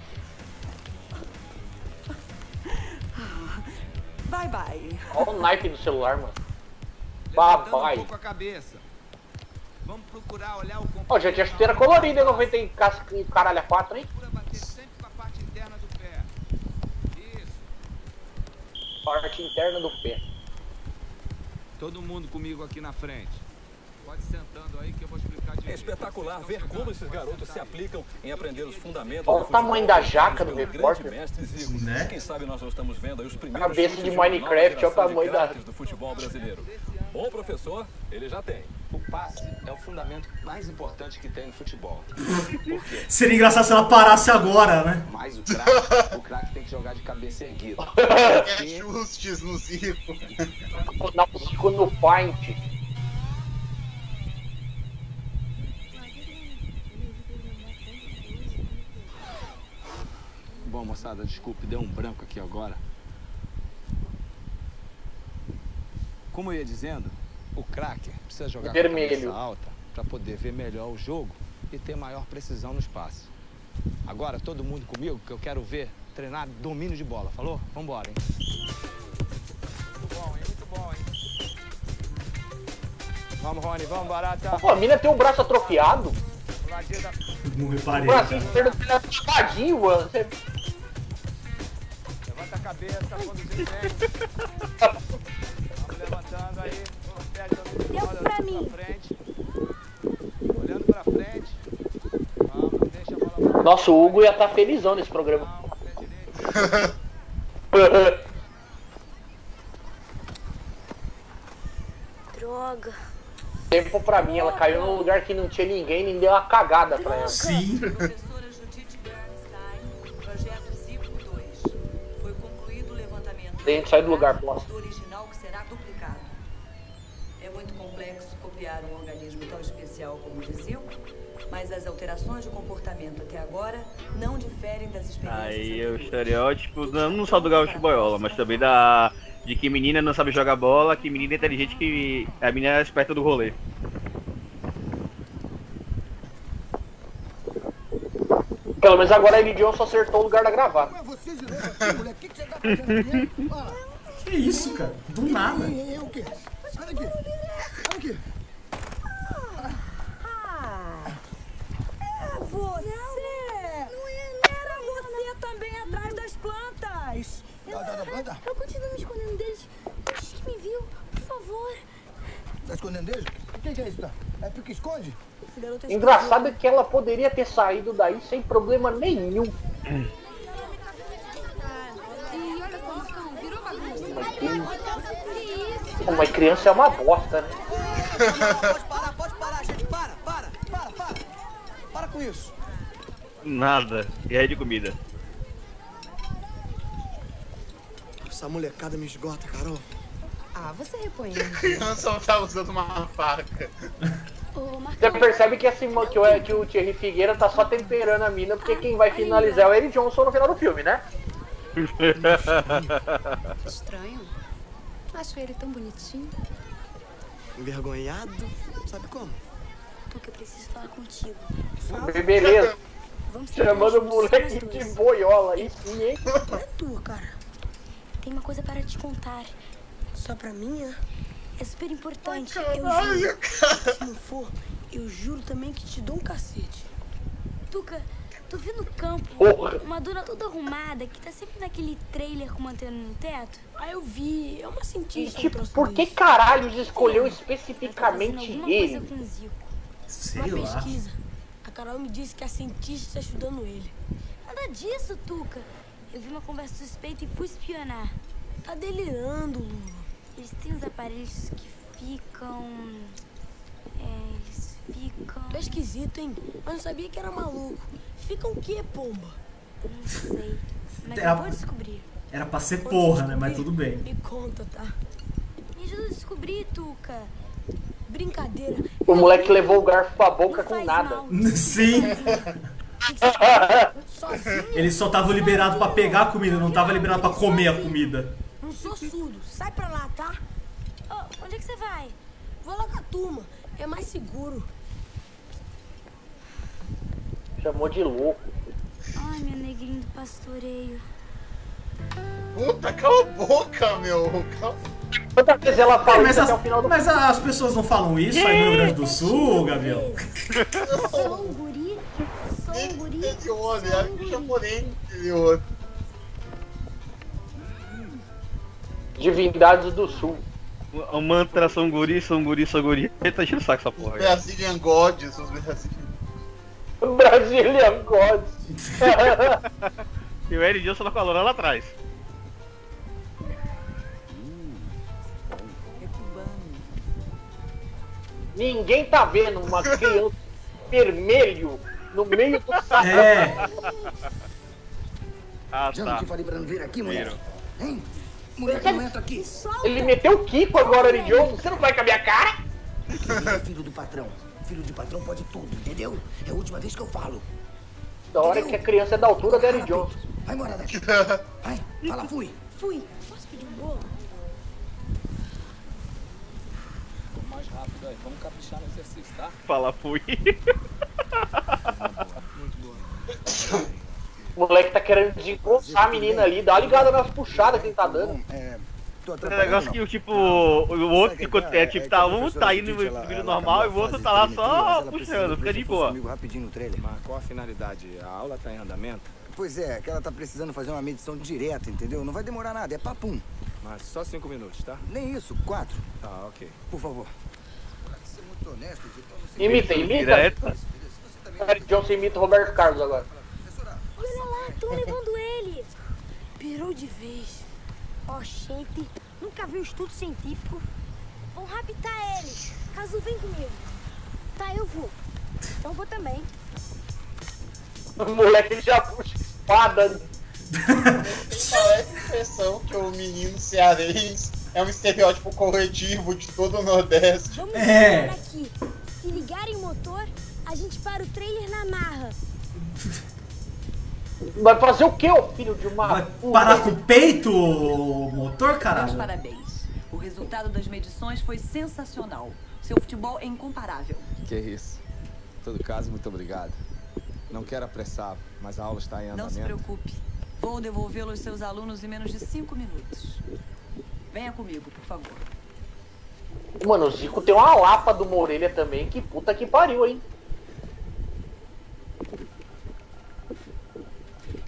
Bye, bye. Olha o naipe do celular, mano. Um Babai. pouco a cabeça. Vamos procurar olhar o Ó, já tinha chuteira colorida em 90 e cas- e caralho a 4, hein? Parte interna do pé. Todo mundo comigo aqui na frente. Pode sentando aí que eu vou explicar. É espetacular ver como esses garotos se aplicam em aprender os fundamentos Olha o tamanho da jaca do repórter. Zico. Né? Quem sabe nós não estamos vendo aí os primeiros Cabeça de Minecraft, olha o tamanho da- do futebol brasileiro. bom professor, ele já tem. O passe é o fundamento mais importante que tem no futebol. Seria engraçado se ela parasse agora, né? Mas o craque, o craque tem que jogar de cabeça erguida. É ajustes no Zico. Não, ficou no Paint. Moçada, desculpe, deu um branco aqui agora. Como eu ia dizendo, o craque precisa jogar com a Vermelho. cabeça alta para poder ver melhor o jogo e ter maior precisão no espaço. Agora, todo mundo comigo, que eu quero ver treinar domínio de bola. Falou? Vambora, hein? Muito bom, hein? Muito bom, hein? Vamos, Rony, vamos, Barata. Pô, a mina tem o braço atrofiado. Não O reparei. braço cara. esquerdo dele é mano. Você- cabeça, conduzindo bem. Vamos levantando aí. De pra mim. frente. Olhando pra frente. Vamos, não deixa a bola bater. Nossa, o Hugo ia estar felizão nesse programa. Droga. Tempo pra mim, ela caiu num lugar que não tinha ninguém e deu uma cagada pra ela. Sim. Tem que sair do lugar, do original que será duplicado. É muito complexo copiar um organismo tão especial como o mas as alterações de comportamento até agora não diferem das experiências Aí é o estereótipo, não, não só do gaúcho boiola, mas também da. De que menina não sabe jogar bola, que menina é inteligente, que a menina é esperta do rolê. Pelo menos agora a Ellie Johnson acertou o lugar da gravata. Mas você de novo aqui, moleque. O que, que você tá fazendo? Ah, Que isso, cara? Do nada. é, é o quê? Olha aqui. Olha aqui. É você! Era você também atrás das plantas! Dá, dá, dá, dá. Eu continuo me escondendo deles. Antes que me viu, por favor. Tá escondendo dele? O que, que é isso, tá? É pique Engraçado é que ela poderia ter saído daí sem problema nenhum. E? Pô, Mas criança é uma bosta, né? Pode parar, pode parar, gente. Para, para, para, para. Para com isso. Nada. E aí de comida. Essa molecada me esgota, Carol. Ah, você repõe. Criança não tá usando uma faca. Você percebe que, assim, que, o, que o Thierry Figueira tá só temperando a mina, porque quem vai finalizar é o Ellie Johnson no final do filme, né? estranho. Acho ele tão bonitinho. Envergonhado? Sabe como? Porque eu preciso falar contigo. Beleza. Vamos ser Chamando o moleque de boiola aí sim, hein? É tua, cara. Tem uma coisa para te contar. Só pra mim, é? É super importante. Ai, eu juro. cara. Se não for, eu juro também que te dou um cacete. Tuca, tu viu no campo Porra. uma dona toda arrumada que tá sempre naquele trailer com antena no teto? Ah, eu vi. É uma E cientista. um tipo, por que desse. caralho escolheu Ela tá especificamente alguma coisa ele? com o Zico. Sei Uma lá. pesquisa. A Carol me disse que a cientista está estudando ele. Nada disso, Tuca. Eu vi uma conversa suspeita e fui espionar. Tá delirando, Lulu. Eles têm uns aparelhos que ficam. É, eles ficam. É esquisito, hein? Mas não sabia que era maluco. Fica o quê, pomba? Não sei. Mas É a- eu vou descobrir. Era pra ser porra, né? Mas tudo bem. Me conta, tá? Me ajuda a descobrir, Tuca. Brincadeira. O moleque levou o garfo pra boca Não com nada. mal. Sim. Sozinho. Ele só tava liberado pra pegar a comida, não tava liberado pra comer a comida. Não sou surdo. Sai pra lá, tá? Vai? Vou lá com a turma. É mais seguro. Chamou de louco. Ai, meu negrinho do pastoreio. Puta, cala a boca, meu. Cala... Quantas vezes ela fala mas, isso até as, o final do mas as pessoas não falam isso aí no Rio Grande do Sul, Gavião? Sou um guri. Sou um guri. De homem, é um japonês interior. Divindades do Sul. O mantra são guri, são guri, são guri. Ele tá enchendo o saco essa porra. cara. Brazilian Gods, os Brazilian Brazilian Gods. E o Eric Johnson na calora lá atrás. Ninguém tá vendo uma criança vermelho no meio do salão. É. Ah, Já não tá. te falei pra não vir aqui, mulher? Hein? Moleque, não entra aqui. Ele meteu o Kiko agora, Eridion. Você não vai com a minha cara? Ele é filho do patrão. Filho de patrão pode tudo, entendeu? É a última vez que eu falo. Da hora que a criança é da altura da Eridion. Vai embora daqui. Vai, fala, fui. Fui. Posso pedir um bolo? Mais rápido aí, vamos caprichar no exercício, tá? Fala, fui. O moleque tá querendo desencontrar a menina ali. Dá uma ligada nas puxadas que ele tá dando. É, tô É um atrapalhando, negócio não. que, tipo, o outro Sabe fica, que é, é? tipo, É tá, que um tá indo no vídeo normal e o outro tá lá só puxando, que fica de boa. rapidinho no trailer. Mas qual a finalidade? A aula tá em andamento? Pois é, que ela tá precisando fazer uma medição direta, entendeu? Não vai demorar nada, é papum. Mas só cinco minutos, tá? Nem isso, quatro. Tá, ok. Por favor. Imita, imita. Eridion, você imita o Roberto Carlos agora. Olha lá, estão levando ele. Pirou de vez. Ó, gente, nunca vi um estudo científico. Vão raptar ele. Caso vem comigo. Tá, eu vou. Então vou também. O moleque já puxa espada. Parece a impressão que o menino cearense é um estereótipo coletivo de todo o Nordeste. Vamos É. aqui. Se ligarem o motor, a gente para o trailer na marra. Vai fazer o que, ô filho de uma Vai puta? parar com o peito motor, Meus caralho? parabéns. O resultado das medições foi sensacional. Seu futebol é incomparável. Que isso. Em todo caso, muito obrigado. Não quero apressar, mas a aula está em Não se andamento. preocupe. Vou devolvê-lo aos seus alunos em menos de cinco minutos. Venha comigo, por favor. Mano, o Zico tem uma lapa de uma orelha também. Que puta que pariu, hein?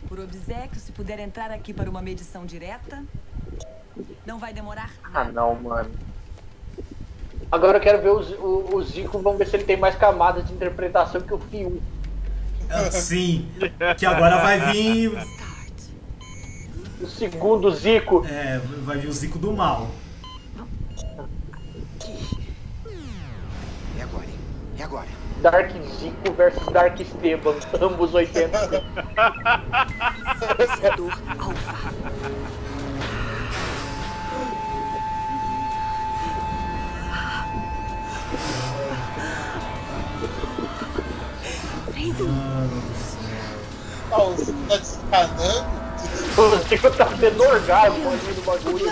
Por obsequio, se puder entrar aqui para uma medição direta, não vai demorar Ah, não, mano. Agora eu quero ver o, o, o Zico. Vamos ver se ele tem mais camadas de interpretação que o Fiu. Sim. Que agora vai vir. O segundo Zico. É, vai vir o Zico do mal. É agora, hein? É agora. Dark Zico versus Dark Esteban. Ambos 80. Vencedor Alfa. Ah, o Zico tá desencanando. o Zico tá tendo orgasmo ali no bagulho.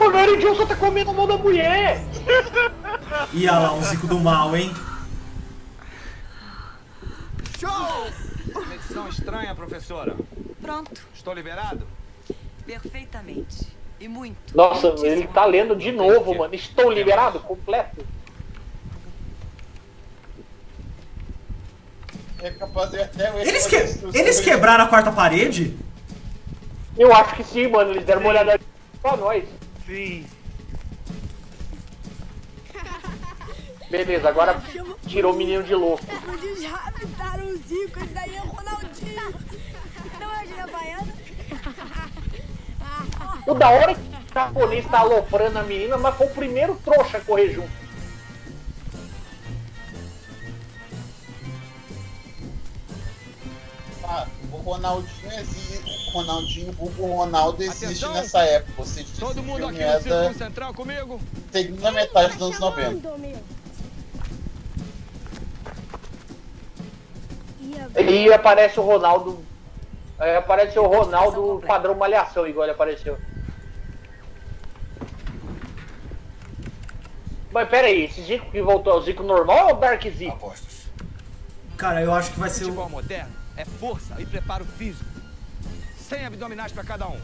O Mary Johnson tá comendo a mão da mulher. E olha lá, o Zico do mal, hein? Show! Medição estranha, professora. Pronto, Estou liberado? perfeitamente. E muito. Nossa, muitíssimo ele tá lendo de novo, mano. Estou liberado completo. É capaz de até Eles, que... Eles quebraram a quarta parede? Eu acho que sim, mano. Eles deram uma olhada pra nós. Sim. Beleza, agora tirou o menino de louco. Eles raptaram o Zico, esse daí é o Ronaldinho. Não é o Gina Baiana? O da hora que o japonês tá aloprando a menina, mas foi o primeiro trouxa a correr junto. Ah, o Ronaldinho existe. O Ronaldinho, vulgo Ronaldo existe Atenção! nessa época. Esse Todo mundo aqui no é da Central comigo? segunda metade dos anos 90. Chamando, meu. E aparece o Ronaldo. Aí aparece o Ronaldo padrão malhação, igual ele apareceu. Mas pera aí, esse Zico que voltou é o Zico normal ou o Dark Zico? Apostos. Cara, eu acho que vai ser Futebol o. moderno é força e preparo físico. Sem abdominais para cada um.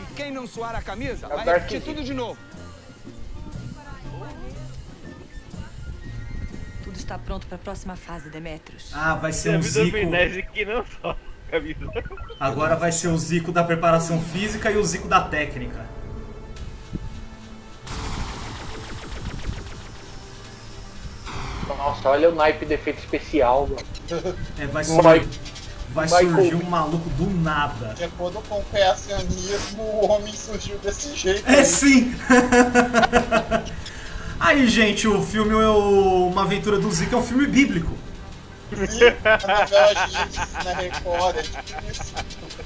E quem não suar a camisa, vai Dark repetir Zico. tudo de novo. Tudo está pronto para a próxima fase, Demetrius. Ah, vai ser um Zico. que não só. Agora vai ser o Zico da preparação física e o Zico da técnica. Nossa, olha o naipe de efeito especial, mano. É, vai ser. Vai. surgir um maluco do nada. De acordo com o criacionismo, o homem surgiu desse jeito. É aí. sim! Aí, gente, o filme é o- Uma Aventura do Zico é um filme bíblico. Na é.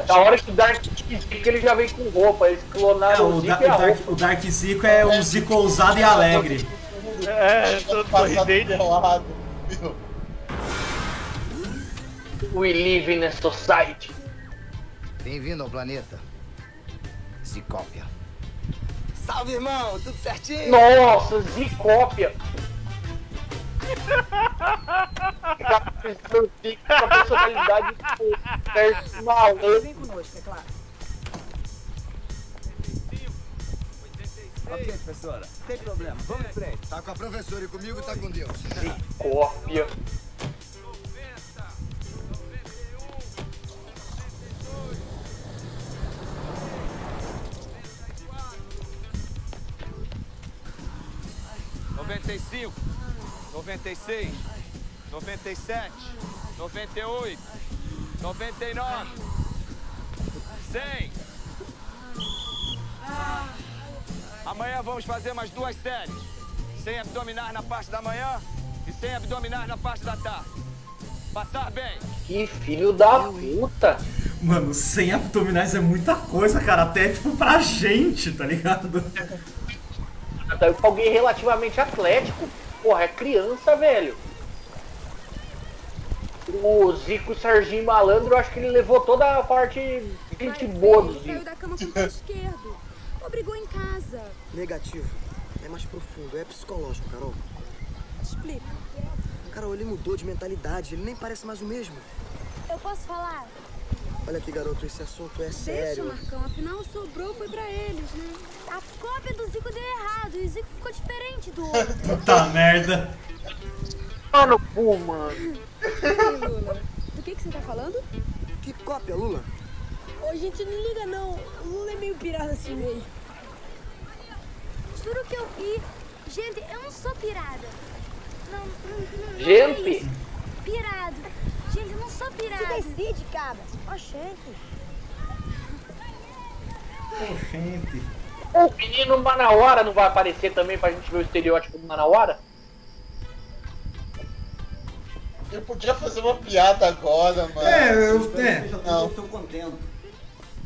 Da hora que o Dark Zico ele já vem com roupa, eles É, clonaram o, o Da- Zico e a o Dark, roupa. o Dark Zico é um Zico ousado e alegre. É, todo sorridente. We live in a society. Bem-vindo ao planeta. Zicópia. Salve, irmão! Tudo certinho? Nossa, Zicópia. Cara, o Zico com a personalidade certo malandro. Vem conosco, é claro. Ok, professora. Tem problema. Vamos em frente. Tá com a professora e comigo tá com Deus. Zicópia. 95, 96, 97, 98, 99, 100. Amanhã vamos fazer mais duas séries. Sem abdominar na parte da manhã e sem abdominar na parte da tarde. Passar bem. Que filho da puta! Mano, sem abdominais é muita coisa, cara. Até tipo pra gente, tá ligado? Até pra alguém relativamente atlético. Porra, é criança, velho. O Zico Serginho Malandro, eu acho que ele levou toda a parte gente boa do Zico. da cama com o pé esquerdo. Obrigou em casa. Negativo. É mais profundo, é psicológico, Carol. Explica. Carol, ele mudou de mentalidade, ele nem parece mais o mesmo. Eu posso falar? Olha aqui, garoto, esse assunto é Deixa, sério. Marcão. Afinal, sobrou foi pra eles, né? A cópia do Zico deu errado e o Zico ficou diferente do outro. Puta merda. Mano, pô, mano. Ei, Lula. Do que, que você tá falando? Que cópia, Lula? Ô, gente, não liga não. O Lula é meio pirado assim meio. Juro que eu vi. Gente, eu não sou pirada. Não, não, não, não é Gente? isso. Pirado. Gente, eu não sou pirada. Você decide, cabra. Oxente. Gente. O menino Manauara não vai aparecer também pra gente ver o estereótipo do Manauara? Eu podia fazer uma piada agora, mano. É, eu. É. Não. Estou contendo.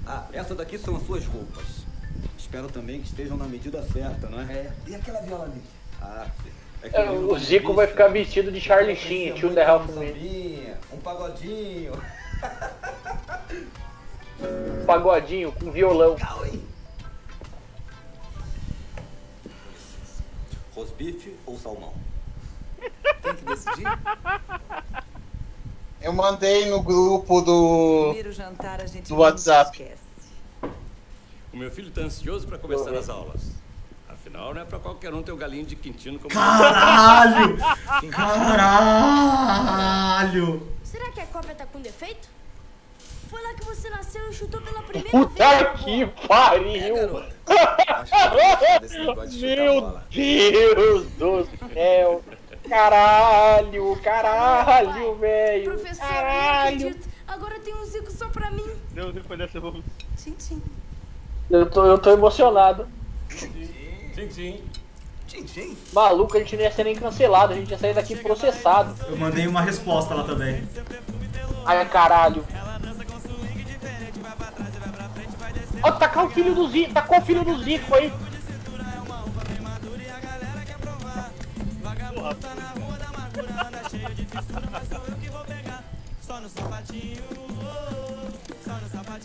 Ah, essa daqui são as suas roupas. Espero também que estejam na medida certa, não é? É. E aquela viola ali? Ah, é que É, o Zico vai ficar vestido de Charlie Sheen, Tio The Health um sambinha, Um pagodinho. Pagodinho com violão. Rosbife ou salmão? Tem que decidir? Eu mandei no grupo do. Primeiro jantar a gente do WhatsApp. O meu filho tá ansioso para começar as aulas. Afinal, não é para qualquer um ter o galinho de Quintino como Caralho! Caralho! Será que a cópia tá com defeito? Foi lá que você nasceu e chutou pela primeira Puta vez. que pariu! Meu Deus do céu! Caralho, caralho, velho! Professor, Caralho! Agora tem um Zico só pra mim. Deus, depois dessa eu vou. Sim, sim. Eu tô, eu tô emocionado. Tchim, tchim. Tchim, tchim. Maluco, a gente não ia ser nem cancelado, a gente ia sair daqui processado. Eu mandei uma resposta lá também. Ai, caralho. Ó, tacou o filho do Zico, tacou o filho do Zico aí.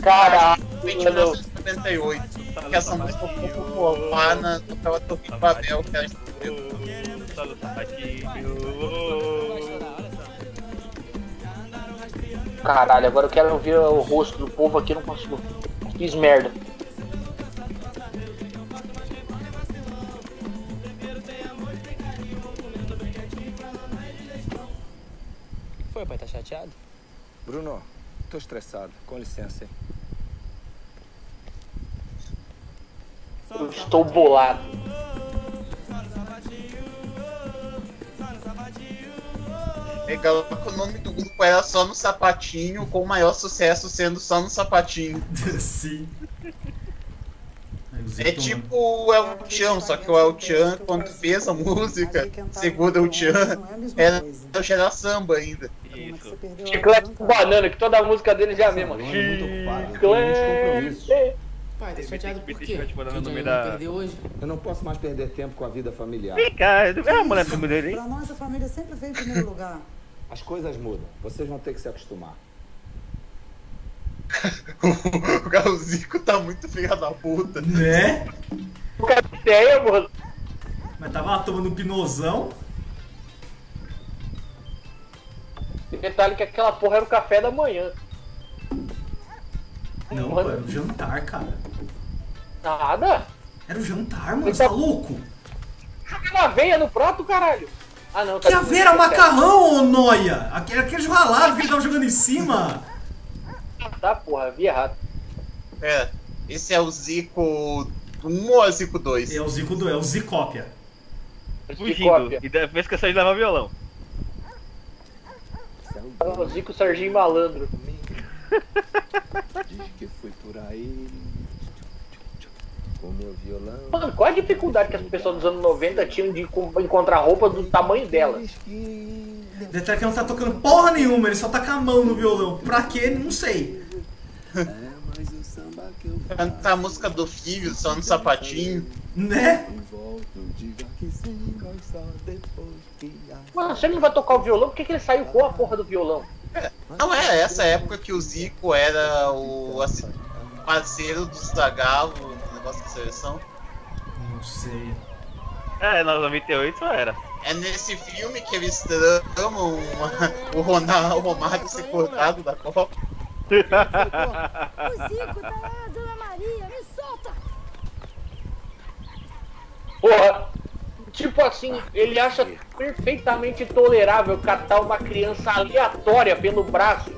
Caralho, Foi em 1998. Que essa música pouco popular na novela Torre de Babel, que. Só no sapatinho. Caralho, agora eu quero ver o rosto do povo aqui, não consigo. Fiz merda. O que foi, pai? Tá chateado? Bruno, tô estressado. Com licença, hein? Eu estou bolado. Legal que o nome do grupo era Só no Sapatinho, com o maior sucesso sendo Só no Sapatinho. Sim. É tipo o El Chan, só que o El Chan, quando fez a música, segundo o Chan, era o Gerar Samba ainda. Isso. Chiclete com banana, que toda a música deles é a mesma. Chiclete. Pai, tá chateado por quê? Não da. perdeu hoje? Eu não posso mais perder tempo com a vida familiar. Cá, é a mulher dele? Pra nós, a família sempre vem em primeiro lugar. As coisas mudam. Vocês vão ter que se acostumar. o Galzico tá muito filha da puta. Né? O cara tem mano. Mas tava lá tomando um pinozão. Detalhe que aquela porra era o café da manhã. Não, pô, era o jantar, cara. Nada. Era o jantar, mano. Você tá louco? Joga aveia no prato, caralho. Ah, não. Que aveia era macarrão, ô noia! Aquele, aquele ralado que ele tava jogando em cima. Tá, porra, vi errado. É, esse é o Zico 1 ou é o Zico 2? É o Zico 2, é o Zicópia. Fugindo. E depois esqueceu de levar violão. O Zico Serginho Malandro. Diz que fui por aí com meu violão. Mano, qual a dificuldade que as pessoas dos anos 90 tinham de encontrar roupa do tamanho delas? Detalhe que não tá tocando porra nenhuma, ele só tá com a mão no violão. Pra quê? Não sei. Canta a música do filho, só no sapatinho. Né? Mano, se ele não vai tocar o violão, por que, que ele saiu com a porra do violão? Não é essa época que o Zico era o assim, parceiro do Zagallo no negócio de seleção? Não sei. É, na 98 era. É nesse filme que eles tramam uma- o Ronaldo, o Romário ser cortado da Copa. O Zico tá lá, Dona Maria, me solta! Porra, tipo assim, ele acha perfeitamente tolerável catar uma criança aleatória pelo braço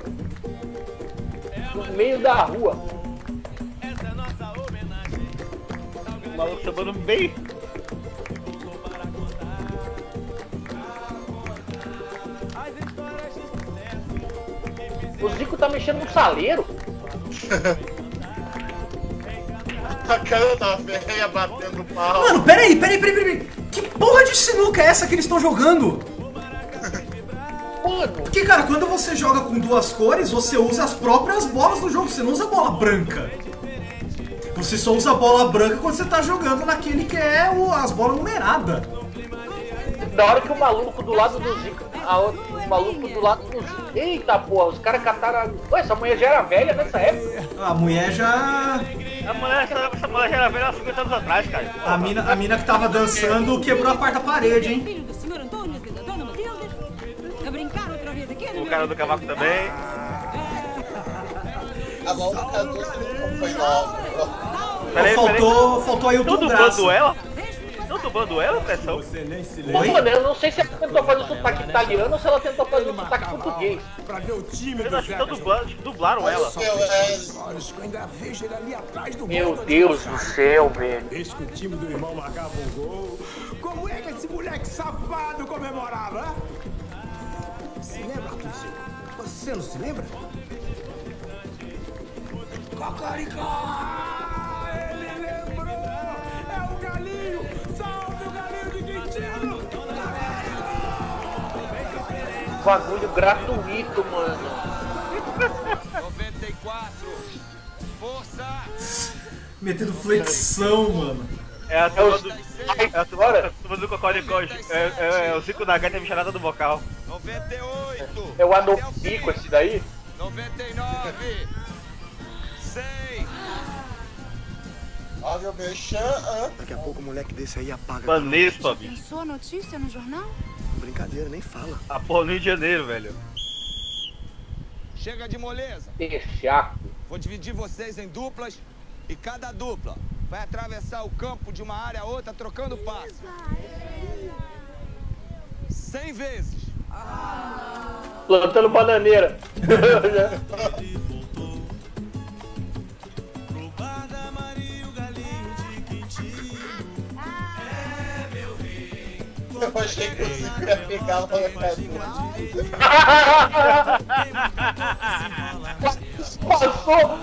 no meio da rua. O maluco sambando bem. O Zico tá mexendo no saleiro. A cara da velha batendo pau. Mano, peraí, peraí, peraí, peraí. Que porra de sinuca é essa que eles estão jogando? Porque, cara, quando você joga com duas cores, você usa as próprias bolas do jogo, você não usa bola branca. Você só usa a bola branca quando você tá jogando naquele que é o- as bolas numeradas. Da hora que o maluco do lado do Zico. a o maluco do lado do Zico. Eita porra, os caras cataram. a- Ué, essa mulher já era velha nessa época. A mulher já. A mulher, essa, essa mulher já era velha há 50 anos atrás, cara. A mina, a mina que tava dançando quebrou a quarta parede, hein? Filho do senhor Antônio e da dona Matilde? A brincar outra vez aqui O meu cara do cavaco também. A mão do cara do foi nova. Peraí, faltou, faltou aí o Tô Tom Graça. ela? Tô dublando ela, pressão? Nem se Pô, mano, eu não sei se ela tentou fazer o sotaque italiano ou se ela tentou fazer o sotaque português. Pra ver o time Eu acho que acho dublaram ela. Meu. Deus do céu, velho. Desde que o time do irmão marcava um gol. Como é que esse moleque safado comemorava? hein? Se lembra, Arthurzinho? Você não se lembra? Cocoricó! Bagulho gratuito, mano. 94. Força! Metendo flexão, mano. É a turma do. É a turma, a turma do Cocoricó. É, é, é o Zico da Gata e a bicharada do vocal. 98. É o Adolfico esse daí? 99. 100. Olha o meu chan. Daqui a pouco o moleque desse aí apaga. Banespa, bicho. Pensou a notícia no jornal? Brincadeira, nem fala. A porra no Rio de Janeiro, velho. Chega de moleza. Texaco. Vou dividir vocês em duplas e cada dupla vai atravessar o campo de uma área a outra trocando passe. Cem vezes. Plantando bananeira. Eu achei que o Zico ia pegar a molecadinha. Passou!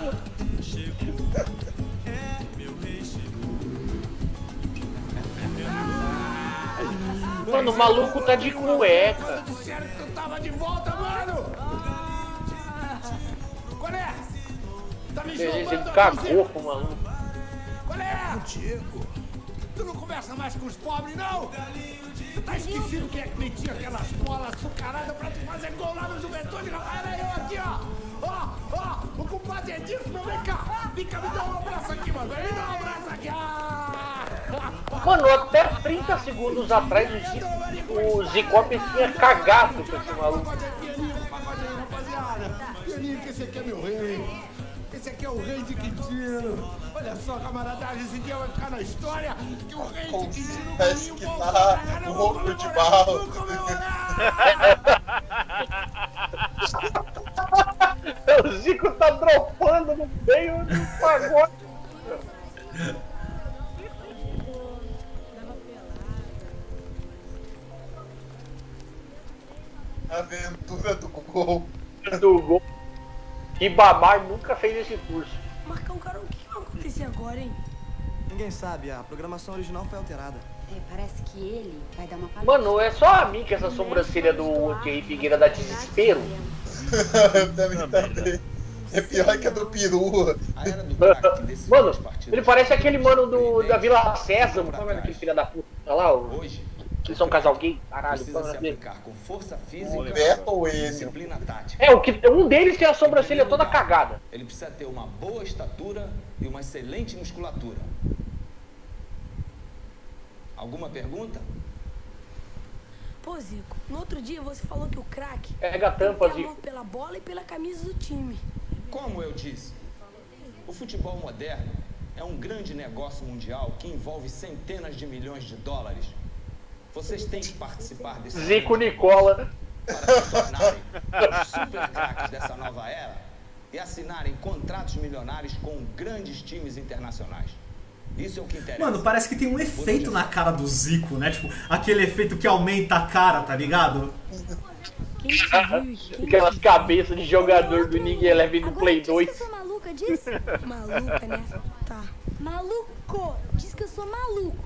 Mano, o maluco tá de cueca. Tu tava de volta, mano! Qual é? Tá me Ele jogando cagou pro maluco. Qual é? Contigo. Tu não conversa mais com os pobres, não? Tu tá esquecido quem é que metia aquelas bolas açucaradas pra tu fazer gol lá no Juventude? Era eu aqui, ó! Ó, ó! O compadre é disso, meu, vem cá! Vem cá, me dá um abraço aqui, mano! Me dá um abraço aqui! Ah! Mano, até 30 segundos atrás o Zico, o Zicop tinha cagado com esse maluco. Pianinho, que esse aqui é meu rei! Esse aqui é o rei de Quintino! Olha só, camaradagem, esse dia vai ficar na história que o rei de Quintino Parece que tá um roubo de barro. o Zico tá dropando no meio do pagode. Aventura do gol. Do gol. E Babar nunca fez esse curso. Marcão, o que vai acontecer agora, hein? Ninguém sabe, a programação original foi alterada. É, parece que ele vai dar uma palestra. Mano, é só a mim que essa sobrancelha do Thierry Figueira dá desespero. É pior que a do peru. Mano, ele parece aquele mano do, da Vila. Como é aquele filho da puta lá? O... Eles são um casal gay? Caralho, Precisa é se aplicar com força física, Beto ou disciplina tática. É, o que, um deles tem a sobrancelha toda cagada. Ele precisa ter uma boa estatura e uma excelente musculatura. Alguma pergunta? Pô, Zico, no outro dia você falou que o craque Pega a tampa, Zico. pela bola e pela camisa do time. Como eu disse, o futebol moderno é um grande negócio mundial que envolve centenas de milhões de dólares. Vocês têm que participar desse Zico Nicola. para se tornarem os super craques dessa nova era e assinarem contratos milionários com grandes times internacionais. Isso é o que interessa. Mano, parece que tem um efeito na cara do Zico, né? Tipo, aquele efeito que aumenta a cara, tá ligado? Aquelas cabeças de jogador do Ninguém Eleven do Play 2. Eu sou maluca disso? Maluca, né? Tá. Maluco! Diz que eu sou maluco.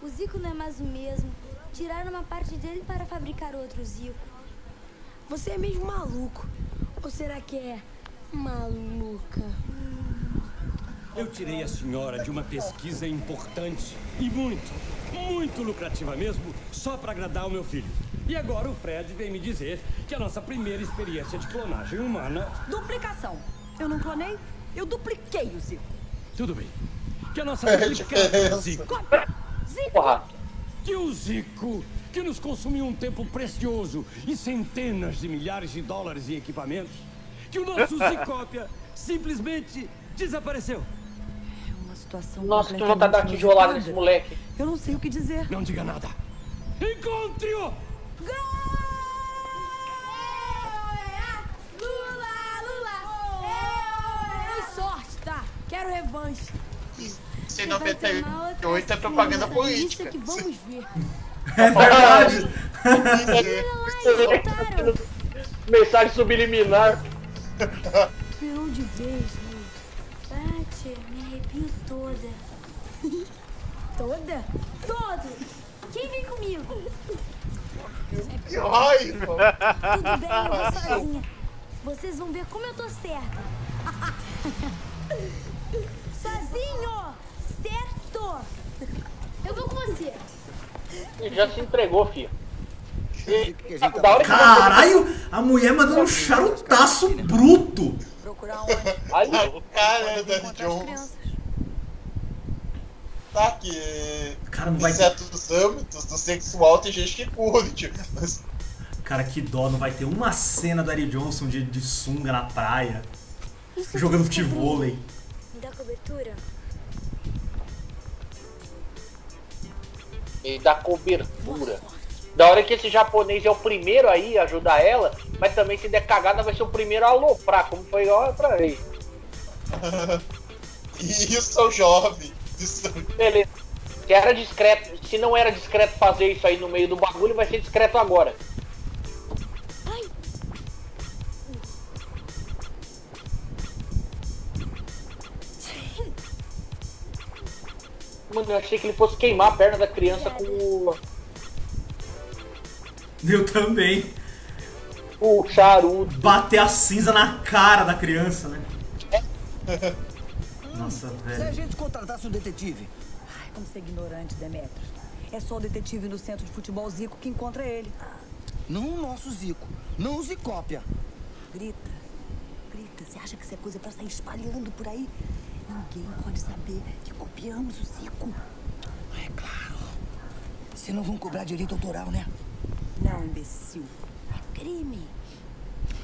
O Zico não é mais o mesmo. Tiraram uma parte dele para fabricar outro Zico. Você é mesmo maluco. Ou será que é maluca? Eu tirei a senhora de uma pesquisa importante e muito, muito lucrativa mesmo, só para agradar o meu filho. E agora o Fred vem me dizer que a nossa primeira experiência de clonagem humana. Duplicação. Eu não clonei, eu dupliquei o Zico. Tudo bem. Que a nossa É diferença. Zico. Zico! Que o Zico, que nos consumiu um tempo precioso e centenas de milhares de dólares em equipamentos, que o nosso Zicópia simplesmente desapareceu. Uma situação Nossa, que vontade de dar tijolada nesse moleque. Eu não sei o que dizer. Não diga nada. Encontre-o! Lula, Lula! Foi sorte, tá? Quero revanche. Em 98 é propaganda política. que vamos ver. É verdade. Mensagem subliminar. Virou de vez? Bate, me arrepio toda. Toda? Todo! Quem vem comigo? Que raiva! Tudo bem, eu vou sozinha. Vocês vão ver como eu tô certa. Sozinho! Certo! Eu vou com você. Ele já se entregou, filho. tá Da hora que Caralho, a mulher mandando um charutaço bruto. o cara da Jones. Tá que Cara, não vai- em certos âmbitos do sexual tem gente que curte. Mas Cara, que dó, não vai ter uma cena do Ari Johnson de, de sunga na praia, jogando futevôlei. Me dá cobertura? Ele dá cobertura. Da hora que esse japonês é o primeiro aí a ajudar ela, mas também se der cagada vai ser o primeiro a aloprar, como foi a outra vez. e isso é o jovem. Isso... Beleza. Se era discreto, se não era discreto fazer isso aí no meio do bagulho, vai ser discreto agora. Mano, eu achei que ele fosse queimar a perna da criança com o, Eu também. o charuto. Bater a cinza na cara da criança, né? Nossa, Se a velho. gente contratasse um detetive. Ai, como você é ignorante, Demetrios. É só o detetive no centro de futebol Zico que encontra ele. Não o nosso Zico. Não o Zicópia. Grita. Grita. Você acha que isso é coisa pra sair espalhando por aí? Ninguém pode saber que copiamos o Zico. É claro. Senão vão cobrar direito autoral, né? Não, imbecil. É crime.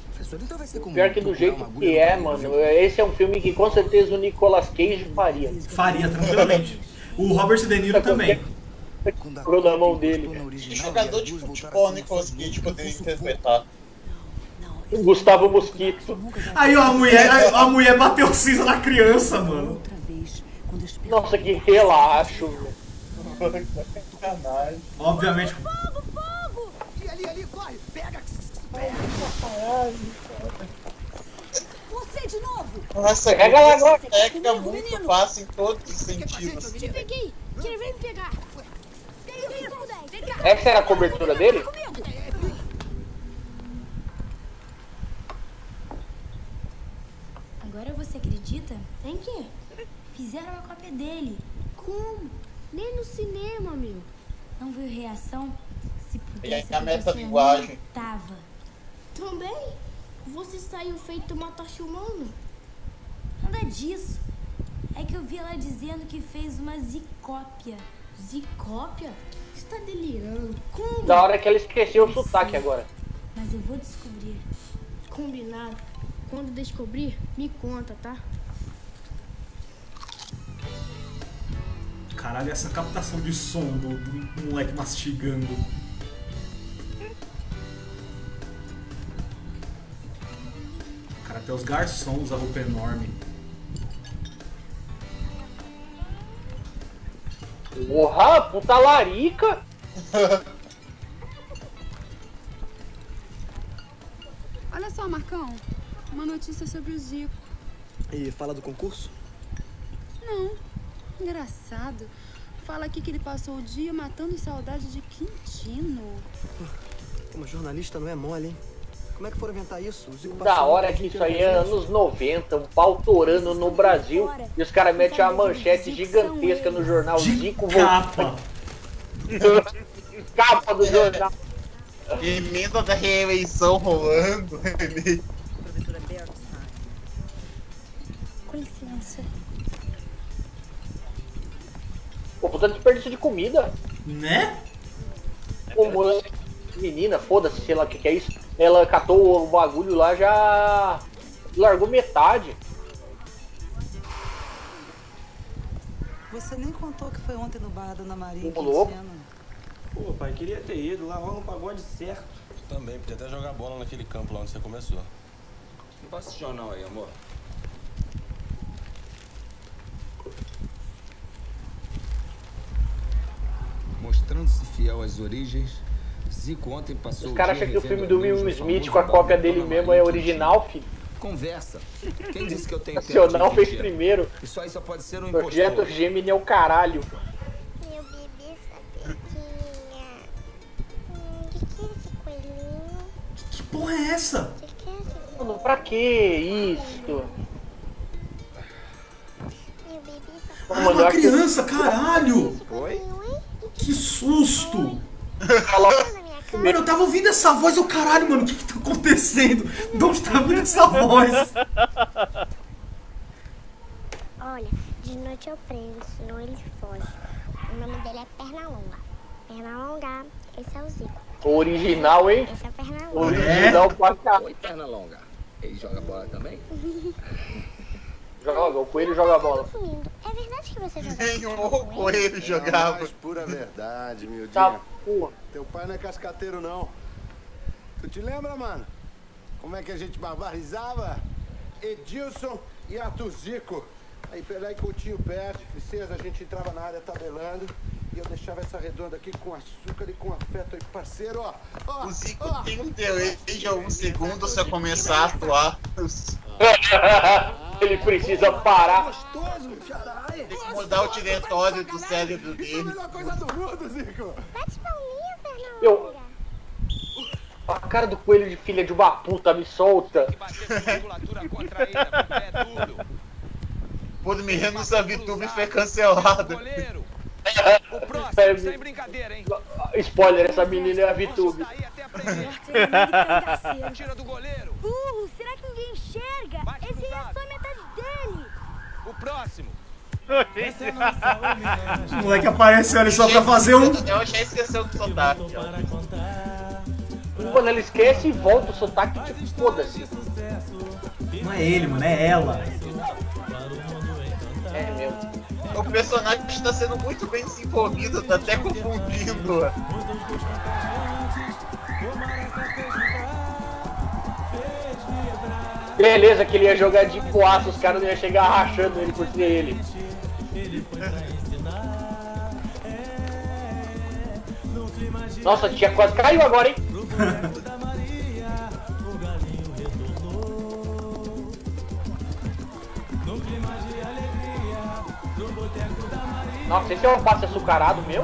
Professor, então vai ser como Pior que do jeito que é, mano, esse é um filme que com certeza o Nicolas Cage faria. Faria tranquilamente. O Robert De Niro também. Ficou na mão dele. Que jogador de futebol o Nicolas Cage poderia interpretar? Gustavo Mosquito. Aí, ó, a mulher, a, a mulher bateu cinza na criança, mano. Nossa, que relaxo. Obviamente. E ali, ali, corre! Pega! Você de novo! Nossa, Pega lá agora. técnica muito fácil em todos os sentidos. Te peguei. Quem vem me pegar? Essa era a cobertura dele? Agora você acredita? Em quê? Fizeram uma cópia dele. Como? Nem no cinema, meu. Não viu reação? Se pudesse, a a metalinguagem. não Tava. Também? Você saiu feito uma tocha humana? Nada disso. É que eu vi ela dizendo que fez uma zicópia. Zicópia? Você tá delirando. Como? Da hora que ela esqueceu o sotaque agora. Mas eu vou descobrir. Combinado. Quando descobrir, me conta, tá? Caralho, essa captação de som do, do moleque mastigando. Cara, até os garçons usam roupa enorme. Porra, puta larica. Olha só, Marcão. Uma notícia sobre o Zico. E fala do concurso? Não. Engraçado. Fala aqui que ele passou o dia matando saudade de Quintino. Uma jornalista não é mole, hein? Como é que foram inventar isso? O Zico Da hora que isso aí é anos 90, um pau torando no Brasil. E os caras metem uma manchete gigantesca no jornal Zico Capa. Capa do jornal. Emenda da reeleição rolando. Pô, puta desperdício de comida. Né? Pô, moleque, menina, foda-se, sei lá o que, que é isso. Ela catou o bagulho lá, já largou metade. Você nem contou que foi ontem no bar da Dona Maria. Ô, louco. Pô, pai, queria ter ido. Lá rola um pagode certo. Também, podia até jogar bola naquele campo lá onde você começou. Não passa esse jornal aí, amor. Mostrando-se fiel às origens, Zico ontem passou Os o caras acham que o filme do Will Smith com a cópia dele mesmo é original, filho. Conversa. Quem disse que eu tenho Nacional fez primeiro. Isso aí só pode ser um Projeto impostor. Gemini é o caralho. Meu bebê sapequinha. Hum, que que é esse coelhinho? Que porra é essa? Que que é esse Mano, pra que isso? meu bebê Ah, uma que- criança, caralho! Oi? Que susto! Mano, eu tava ouvindo essa voz, eu caralho, mano, o que que tá acontecendo? De onde tá vindo essa voz? Olha, de noite eu prendo, senão ele foge. O nome dele é Pernalonga. Pernalonga, esse é o Zico. Original, hein? Esse é o Pernalonga. Original pra cá. Oi, perna longa. Ele joga bola também? Joga, o coelho joga bola. É verdade que você joga futebol o com ele? coelho É a jogava. mais pura verdade, miudinho. Tá, porra. Teu pai não é cascateiro, não. Tu te lembra, mano? Como é que a gente barbarizava? Edilson e Arthur Zico. Aí Pelé e Coutinho perto, licença, a gente entrava na área tabelando. E eu deixava essa redonda aqui com açúcar e com afeto aí, parceiro, ó. ó O Zico ó. tem um desejo um segundo se eu começar a atuar. Ele precisa parar. Gostoso. Tem que mudar o diretório do cérebro Isso é a dele. melhor coisa do mundo, Zico. Eu. A cara do coelho de filha de uma puta me solta. Por menos a VTube foi cancelada. O próximo, É, sem brincadeira, hein? Spoiler, essa menina é a VTube. Tira do goleiro. Burro, será que ninguém enxerga? Esse é só metade dele. O próximo. O moleque apareceu ali só pra fazer um. Eu já esqueceu do sotaque. ó. Quando ela esquece e volta o sotaque, tipo, foda-se. Não é ele, mano, é ela. É mesmo. O personagem está sendo muito bem desenvolvido, tá até confundindo. Beleza que ele ia jogar de poaço, os caras não iam chegar rachando ele por ser ele. Nossa, a tia quase caiu agora, hein? Nossa, esse é um passe açucarado meu?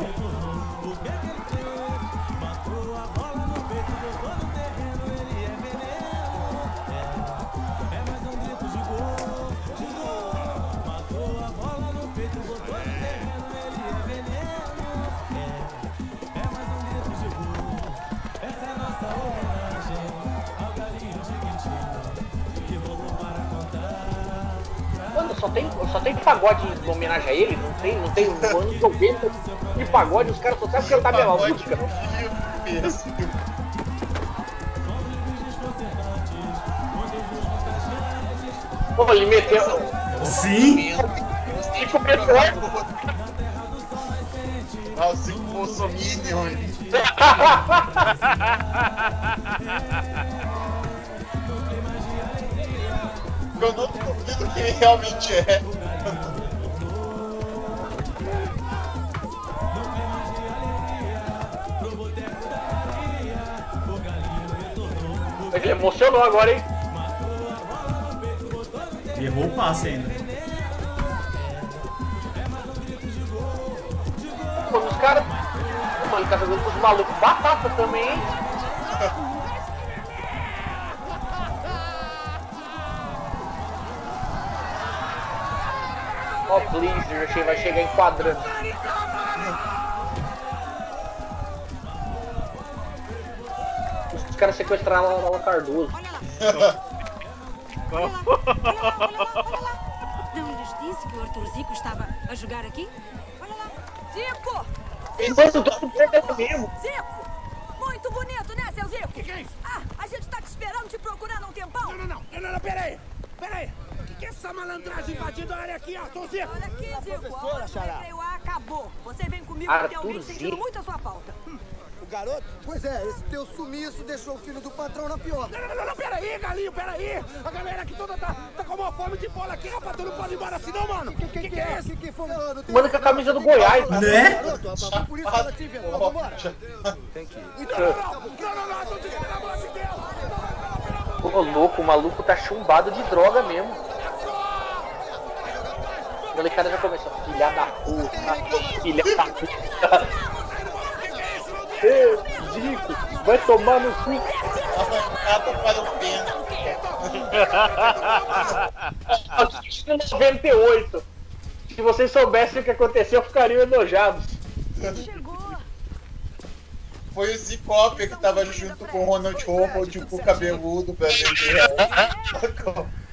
Só tem, pagode em homenagem a ele, não tem, não tem anos 90 de pagode, os caras só sabem cantar a mesma música. Pô, ele meteu. Sim! E começou. Assim como Bolsominion. Eu não duvido que ele realmente é. Emocionou agora, hein? Errou o passe ainda. Pô, os caras. Mano, tá jogando com os malucos batata também, hein? Ó, oh, Blizzard, vai chegar enquadrando. Caras sequestraram a Laura Cardoso. Não lhes disse que o Arthur Zico estava a jogar aqui? Olha lá. Zico! Enquanto todo mundo mesmo. Zico! Muito bonito, né, seu Zico? O que, que é isso? Ah, a gente tá te esperando, te procurando há um tempão. Não, não, não, não, não, não peraí. Peraí. O que, que é essa malandragem invadindo a área aqui, ó? Tô Zico. Olha aqui, A Zico. professora, A Xará. recreio A acabou. Você vem comigo Arthur porque alguém sentindo Zico. muito a sua falta. O garoto? Pois é, esse teu sumiço deixou o filho do patrão na pior. Não, não, não, não, peraí, galinho, peraí. A galera aqui toda tá, tá com uma fome de bola aqui, rapaz. Tu não pode ir embora assim, não, mano. O que, que, que é isso? Que que foi? Manda com a camisa do Goiás. Né? Garoto, rapaz, por isso que ela te inventou. Vambora. Tem que ir. Não, não, não, não, não, não, Arthur, pelo amor de Deus. Ô louco, o maluco tá chumbado de droga mesmo. A molecada já começou. Filha da puta, filha da puta. Ê, Zico, vai tomar no cu. Arrancado para o pênalti. 98. Se vocês soubessem o que aconteceu, ficariam enojados. Foi o Zicópia que tava junto com o Ronald Howard, o cu cabeludo pra vender.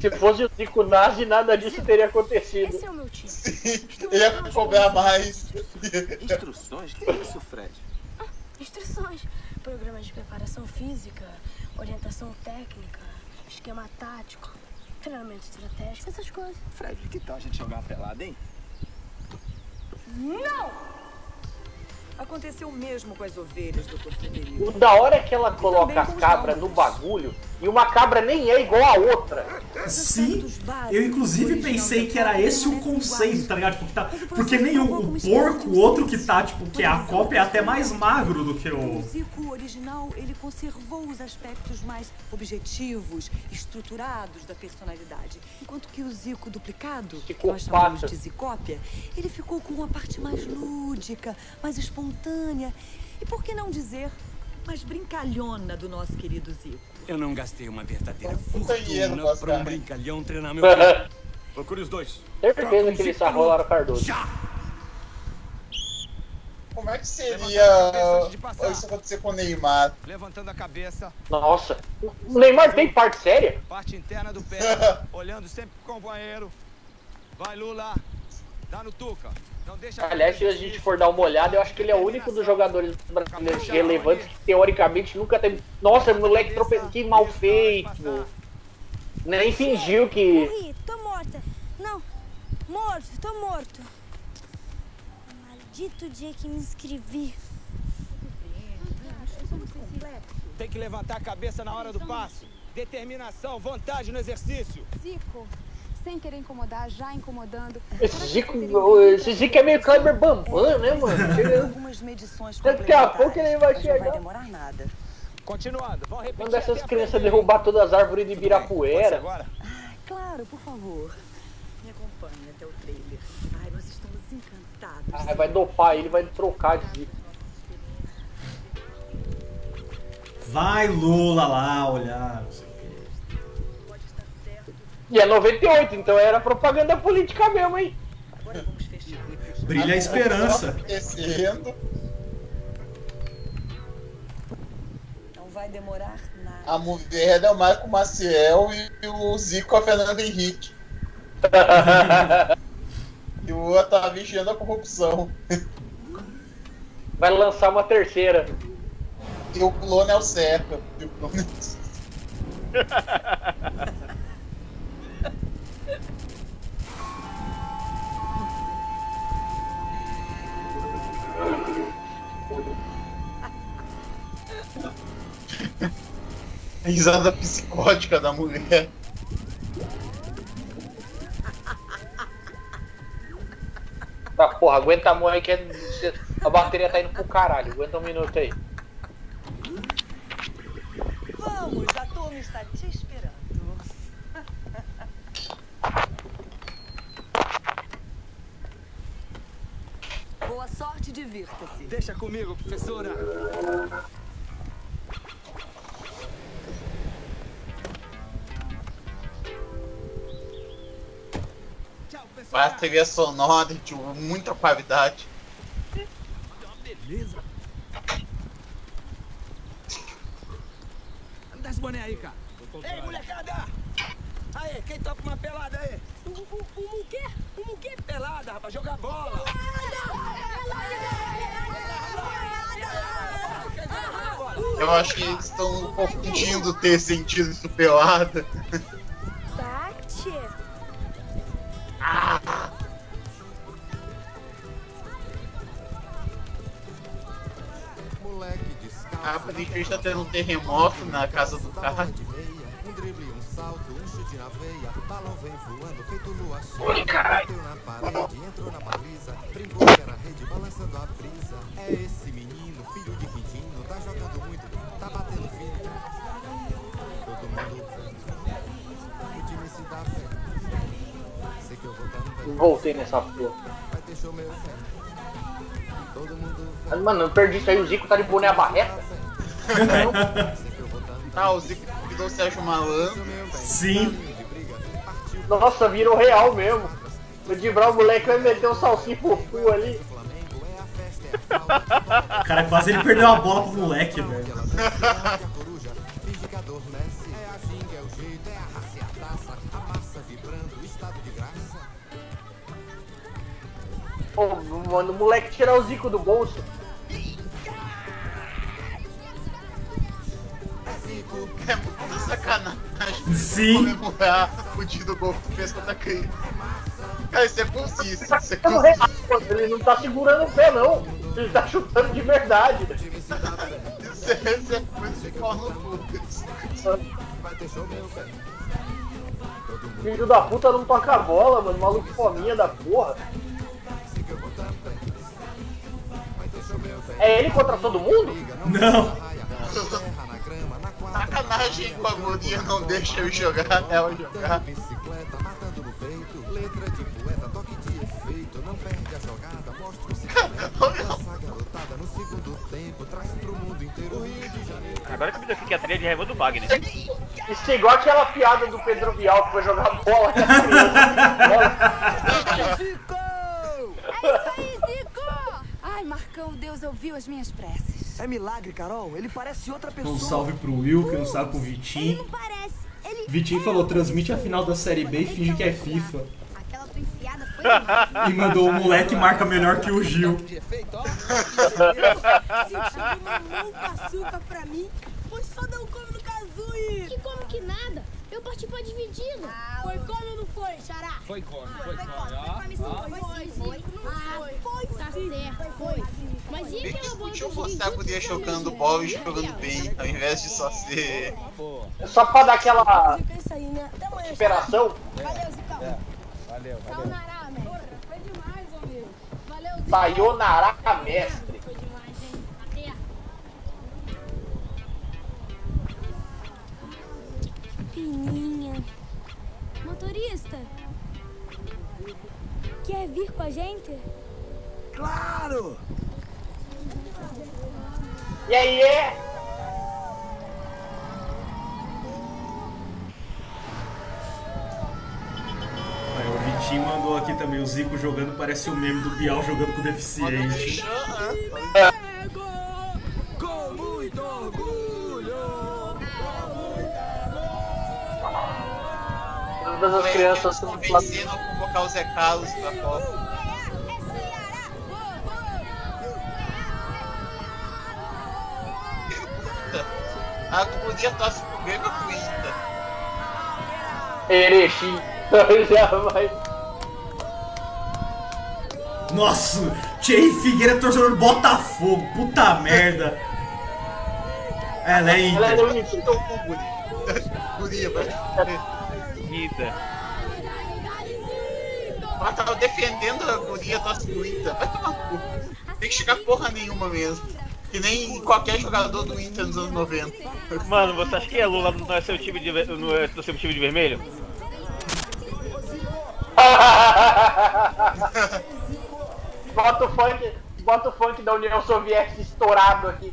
Se fosse o Zico nazi, nada disso teria acontecido. Esse é o meu time. Ele ia cobrar mais. Instruções? Que é isso, Fred? Instruções. Programa de preparação física, orientação técnica, esquema tático, treinamento estratégico, essas coisas. Fred, que tal a gente jogar pelada, hein? Não! Aconteceu o mesmo com as ovelhas, Dr. Federico. O da hora é que ela coloca as cabras no bagulho e uma cabra nem é igual a outra. Sim, eu inclusive pensei que era esse o conceito, tá ligado? Tipo, tá, porque nem o, o porco, o outro que tá, tipo, que é a cópia, é até mais magro do que o. O Zico original, ele conservou os aspectos mais objetivos, estruturados da personalidade. Enquanto que o Zico duplicado, que nós chamamos de Zicópia, ele ficou com uma parte mais lúdica, mais espontânea e, por que não dizer, mais brincalhona do nosso querido Zico. Eu não gastei uma verdadeira fortuna pra um brincalhão treinar meu filho. Procure os dois. Certeza que ele sarrou Lara Cardoso. Como é que seria isso acontecer com o Neymar? Levantando a cabeça, Nossa, o Neymar tem parte séria? parte interna do pé, olhando sempre pro companheiro. Vai, Lula. Aliás, se a gente for dar uma olhada, eu acho que ele é o único dos jogadores brasileiros relevantes que teoricamente nunca teve. Nossa, moleque trope... que mal feito. Nem fingiu que. Morri, tô morta. Não, morto, tô morto. Maldito dia que me inscrevi. Tem que levantar a cabeça na hora do passe. Determinação, vontade no exercício. Zico, sem querer incomodar, já incomodando. Esse Zico, esse Zico é meio Kleber Bambam, né, mano? Algumas medições Daqui a pouco ele vai mas não vai chegar. demorar nada. Continuando, vão repetir. Manda essas crianças derrubar todas as árvores de Ibirapuera. agora? Claro, por favor. Me acompanhe até o trailer. Ai, nós estamos encantados. Ah, vai dopar ele, vai trocar de Zico. Vai Lula lá olhar. não sei. E é 98, então era propaganda política mesmo, hein? Brilha a esperança. Acontecendo. Não vai demorar nada. A mulher é o Marco Maciel e o Zico é o Fernando Henrique. e o Lula tá vigiando a corrupção. Vai lançar uma terceira. E o clone é o Serpa. E o clone é o Serpa. A risada psicótica da mulher. Tá, porra, aguenta a mão aí que é- a bateria tá indo pro caralho. Aguenta um minuto aí. Vamos, a turma está te esperando. Boa sorte e divirta-se. Deixa comigo, professora. A trilha sonora de muita qualidade. Beleza. Dá esse boné aí, cara. Ei, molecada! Aí, quem topa uma pelada aí? O, o, o, o quê? O quê? Pelada, rapaz, jogar bola! Eu acho que eles estão confundindo ter sentido isso pelada. Bate. A Britney tá tendo um terremoto na casa do cara. Um drible, um salto, um chute na veia. Balão vem voando, feito lua Oi, cheia. caralho. Bateu na parede, entrou na baliza. Brincou era rede, balançando a brisa. É esse Voltei nessa porra. Mas, Mano, eu perdi isso aí. O Zico tá de boné à barreta. Ah, o Zico virou o Sérgio Malandro. Sim. Nossa, virou real mesmo. O Dibral, o moleque vai meter um salsinho fofu ali. Cara, quase ele perdeu a bola pro moleque, velho. Pô, mano, o moleque tirar o Zico do bolso. É muita sacanagem. Sim. Comemorar o dia do gol que fez contra a criança. Cara, isso é consciência. Isso é Tá mano, Ele não tá segurando o pé, não. Ele tá chutando de verdade. Isso é, isso é coisa de pau no. Filho da puta não toca a bola, mano. Maluco fominha da porra. É ele contra todo mundo? Não. Sacanagem com a guria não deixa eu jogar, ela jogar. Bicicleta matando no peito, letra de poeta, toque de efeito, não perde a jogada, mostra o secreto. Essa garotada no segundo tempo, traz pro mundo inteiro Rio de Janeiro. Agora que eu me deu aqui que é a trilha de raiva do Wagner. Isso é igual aquela piada do Pedro Bial que foi jogar bola com a criança. É isso aí, Zico! Ai, Marcão, Deus ouviu as minhas preces. É milagre, Carol. Ele parece outra pessoa. Um salve pro Will, que não sabe pro Vitinho. Parece. Ele Vitinho falou, transmite a final da Série B e finge que é FIFA. Aquela tua enfiada foi demais. E mandou o moleque marca melhor que o Gil. Sentiu uma mão com açúcar pra mim. Foi só dar um come no Kazooie. Que como que nada? Eu parti pra dividida. Foi come ou não foi, Xará? Foi come, foi come. Foi come sim, foi sim. Foi, Ah, foi Tá sim. Certo, foi. Mas e aquela bola que eu mostrar a guria jogando bola e jogando bem, ao invés de só ser. É só pra dar aquela é né? Superação. Valeu, Zicão. É, valeu, valeu. Sayonara, mestre. Foi demais, amigo. Valeu. Sayonara, mestre. Foi demais, hein? Até. Pininha. Motorista. Quer vir com a gente? Claro! E aí, é? Aí, o Vitinho mandou aqui também, o Zico jogando parece o meme do Bial jogando com deficiente. Com muito orgulho! Todas as crianças são convencendo a convocar o Zé Carlos pra Copa. A pro Grêmio ou pro Inter? Erechim. Já vai. Nossa, Tchê Figueira é torcedor do Botafogo, puta merda. Ela é Ela é Inter. do Inter, então com guria. Ida. Ela tava defendendo a guria pro Inter. Vai tomar cu. Tem que chegar porra nenhuma mesmo. Que nem qualquer jogador do Inter nos anos 90. Mano, você acha que a Lula não é seu time de, não é seu time de vermelho? bota o funk, bota o funk da União Soviética estourado aqui.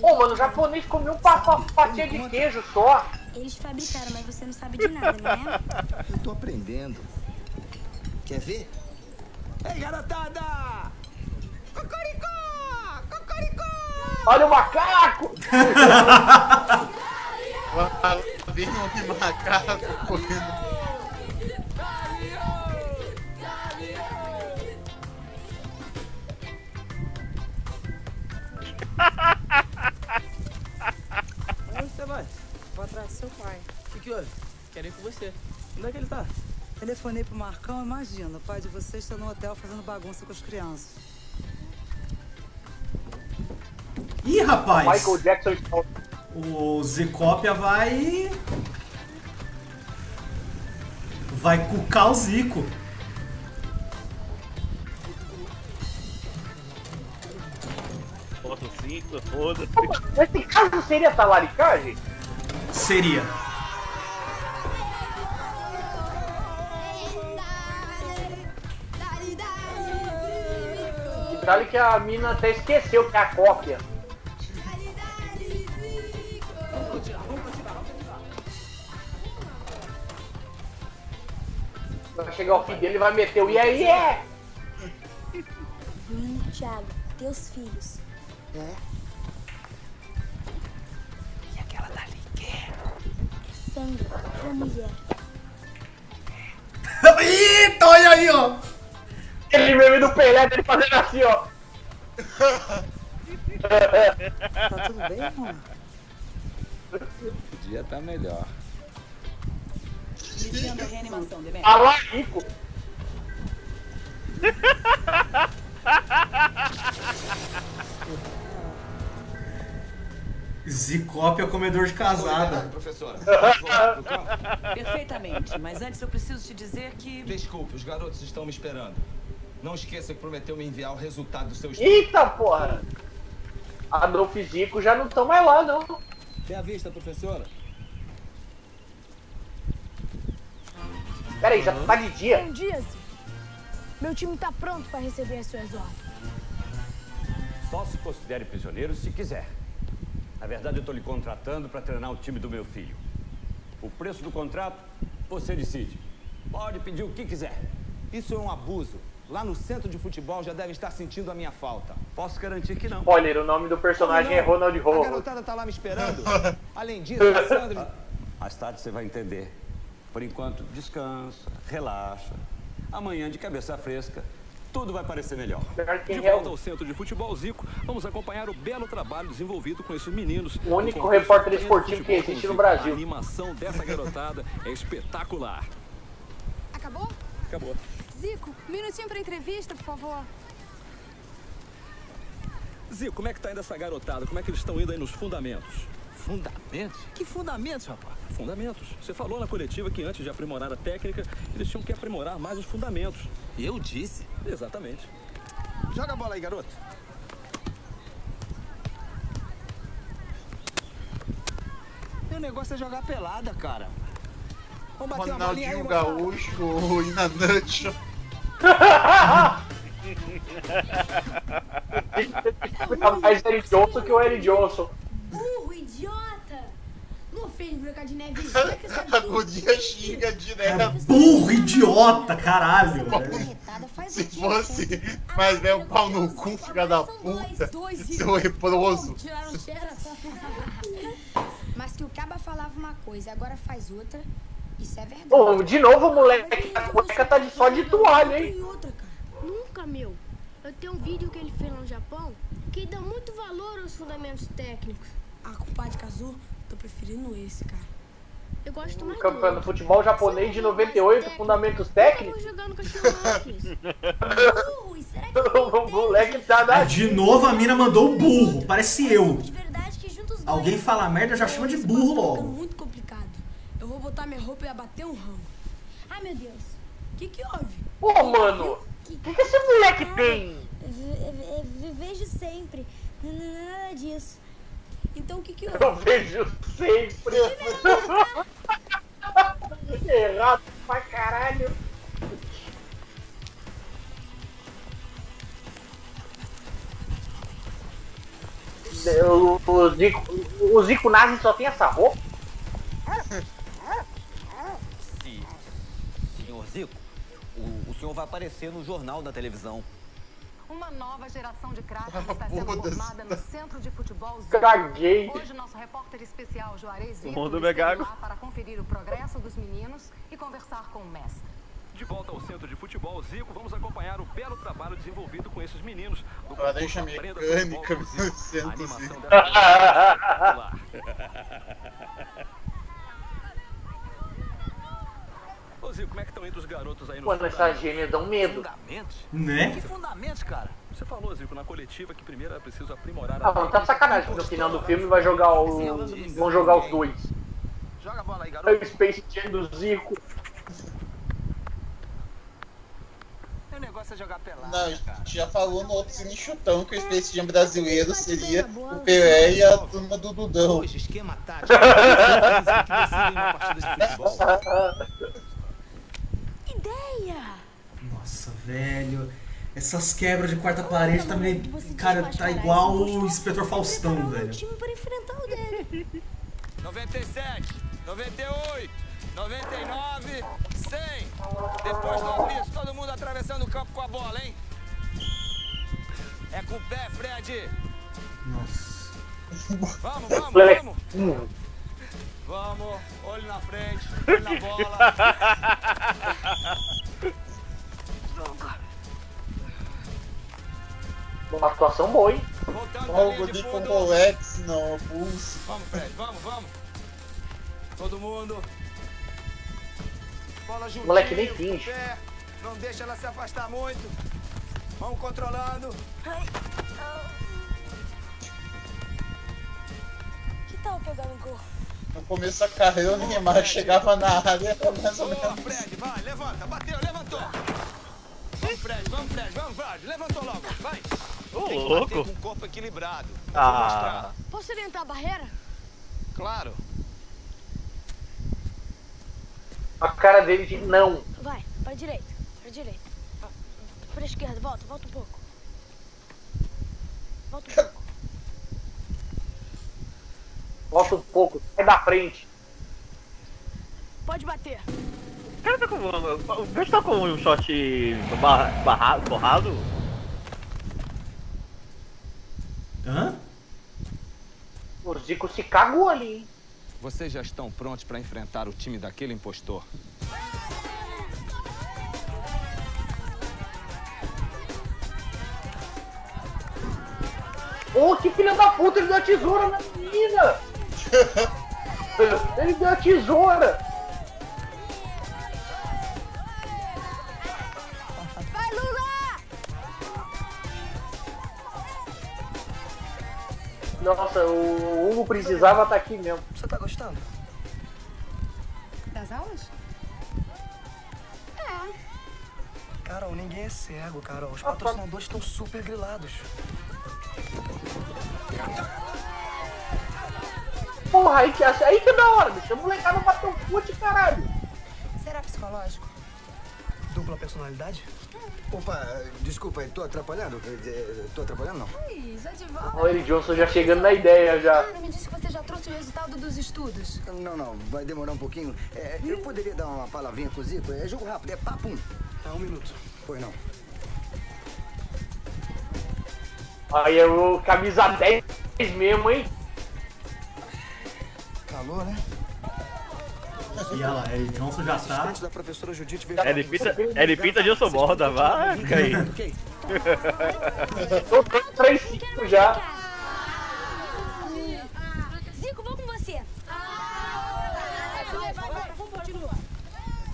Pô, mano, o japonês comeu um pa- fatia de queijo só. Eles fabricaram, mas você não sabe de nada, não é? Eu tô aprendendo. Quer ver? Ei, garotada! Cocoricó! Cocoricó! Olha o macaco! Vem um macaco correndo. Onde você vai? Vou atrás do seu pai. O que, que houve? Quero ir com você. Onde é que ele tá? Telefonei pro Marcão, imagina, o pai de vocês está no hotel fazendo bagunça com as crianças. Ih, rapaz! Michael Jackson O Zicópia vai. Vai cucar o Zico. Bota 5, foda-se. Nesse caso seria talaricagem? Seria. Detalhe que a mina até esqueceu que é a cópia. Vai chegar o fim dele e vai meter o e aí é! Bruno e Thiago, teus filhos. É? E aquela dali que é? Sandra, tua mulher. Eita, olha aí, ó! Aquele meme do Pelé dele fazendo assim, ó. Tá tudo bem, amor? Podia estar melhor. Iniciando a reanimação, Demetrio. Ah lá, Rico. Zicópia comedor de casada. Professora. Perfeitamente, mas antes eu preciso te dizer que. Desculpe, os garotos estão me esperando. Não esqueça que prometeu me enviar o resultado do seu estudo. Eita porra! Adolfo e Zico já não estão mais lá, não. Tem a vista, professora? Pera aí, já tá de dia? Bom dia, Zico. Meu time tá pronto pra receber as suas ordens. Só se considere prisioneiro se quiser. Na verdade, eu estou lhe contratando para treinar o time do meu filho. O preço do contrato, você decide. Pode pedir o que quiser. Isso é um abuso. Lá no centro de futebol já devem estar sentindo a minha falta. Posso garantir que não. Spoiler, o nome do personagem é não? Ronald A garotada tá lá me esperando. Além disso, a Sandra... Mais tarde você vai entender. Por enquanto, descansa, relaxa. Amanhã, de cabeça fresca, tudo vai parecer melhor. é De volta ao centro de futebol Zico, vamos acompanhar o belo trabalho desenvolvido com esses meninos. O único repórter esportivo que existe no. Brasil. A animação dessa garotada é espetacular. Acabou? Acabou. Zico, um minutinho pra entrevista, por favor. Zico, como é que tá indo essa garotada? Como é que eles estão indo aí nos fundamentos? Fundamentos? Que fundamentos, rapaz? Fundamentos. Você falou na coletiva que antes de aprimorar a técnica, eles tinham que aprimorar mais os fundamentos. Eu disse? Exatamente. Joga a bola aí, garoto. Meu negócio é jogar pelada, cara. Vamos bater uma bolinha aí, Ronaldinho. Gaúcho, Inanucho. Mais Eric Johnson que o Eric Johnson. Burro, idiota! Não fez Branca de Neve A guria xinga direto. Burro, idiota, caralho. Se fosse, mas é o pau no cu, filha da puta. Seu. Tiraram cheira. Mas que o Caba falava uma coisa e agora faz outra, isso é verdade. Pô, de novo o moleque, a cueca tá de só de toalha, hein? Nunca, meu. Eu tenho um vídeo que ele fez lá no Japão que dá muito valor aos fundamentos técnicos. Ah, compadre Kazu, tô preferindo esse, cara. Eu gosto mais Campeão do do futebol japonês de 98, fundamentos técnicos. jogando o moleque tá na. De novo a mina mandou o burro, parece eu. Alguém fala merda, já chama de burro logo. muito complicado. Eu vou botar minha roupa e abater um ramo. Ai, meu Deus. O que que houve? Ô, mano, o que, que esse moleque tem? Vejo sempre. Nada disso. Então o que que Eu vejo sempre. Errado pra caralho. O, o, Zico, o Zico Nazi só tem essa roupa? Sim. Senhor Zico, o, o senhor vai aparecer no jornal da televisão. Uma nova geração de craques Ah, está sendo formada no Centro de Futebol Zico. Caguei. Hoje, nosso repórter especial Juarez Zico O mundo esteve Megago. lá para conferir o progresso dos meninos e conversar com o mestre. De volta ao centro de futebol Zico, vamos acompanhar o belo trabalho desenvolvido com esses meninos. No Laranja concurso Aprenda mecânica Futebol com no Zico. centro A animação Zico. dessa garotada é espetacular. Ô Zico, como é que estão indo os garotos aí no Mano, essas gêmeas dão medo. Fundamentos? Né? Que fundamentos, cara? Você falou, Zico, na coletiva que primeiro é preciso aprimorar Ah, mano, tá sacanagem que no final do filme vai jogar o. vão jogar os dois. Joga a bola aí, É garoto. o Space Jam do Zico. Meu negócio é jogar pelada, Não, a gente já falou no outro Cine Chutão que o Space Jam brasileiro seria o Pelé e a turma do Dudão. Hoje, esquema tático. que uma partida de futebol. Ideia! Nossa, velho. Essas quebras de quarta parede tá meio. Cara, tá igual o Inspetor Faustão, velho. time para enfrentar o dele. 97, 98, 99, 100. Depois do apito, todo mundo atravessando o campo com a bola, hein? É com o pé, Fred. Nossa. Vamos, vamos, vamos. Vamos, olho na frente, olho na bola. Uma atuação boa, hein? Voltando de Godinho com fundo. Rolex, não, Pulse. Vamos, Fred, vamos, vamos. Todo mundo. Bola juntinho, Moleque nem com o finge. pé. Não deixa ela se afastar muito. Vamos controlando. Que tal pegar um gol? No começo da carreira, o Neymar chegava na área mais ou menos. Fred, vai, levanta, bateu, levantou. Vamos, Fred, vamos, Fred, vamos, Fred. Levantou logo, vai. Ô, que louco. com o corpo equilibrado. Eu Ah. Posso orientar a barreira? Claro. A cara dele de não. Vai, pra direita, pra direita. Pra esquerda, volta, volta um pouco. Volta um pouco. Volta um pouco, sai da frente. Pode bater. O cara tá com. O bicho tá com um shot barra, barra, borrado? Hã? O Zico se cagou ali, hein? Vocês já estão prontos para enfrentar o time daquele impostor? Ô, que filha da puta, ele deu a tesoura na menina! ele deu a tesoura! Vai, Lula! Nossa, o Hugo precisava estar aqui mesmo. Você tá gostando? Das aulas? Carol, ninguém é cego, Carol. Os patrocinadores estão super grilados. Porra, aí que, aí que é da hora, bicho. A molecada bateu fute, caralho. Será psicológico? Dupla personalidade? Opa, desculpa, tô atrapalhando? Tô atrapalhando, não? Ih, já de volta. Olha ele Johnson já chegando na ideia já. Me disse que você já trouxe o resultado dos estudos. Não, não, vai demorar um pouquinho. É, eu poderia dar uma palavrinha com o Zico? É jogo rápido, é papum. Tá, um minuto. Pois não. Aí é o camisa 10 mesmo, hein? Calor, né? E olha lá, aí, Johnson já tá. da professora Judite veio... Ele pinta, ele pinta Gilson Borda, vai, aí. Tô 3-5 já. Zico, vou com você. Vai, vai, vai, vamos continuar.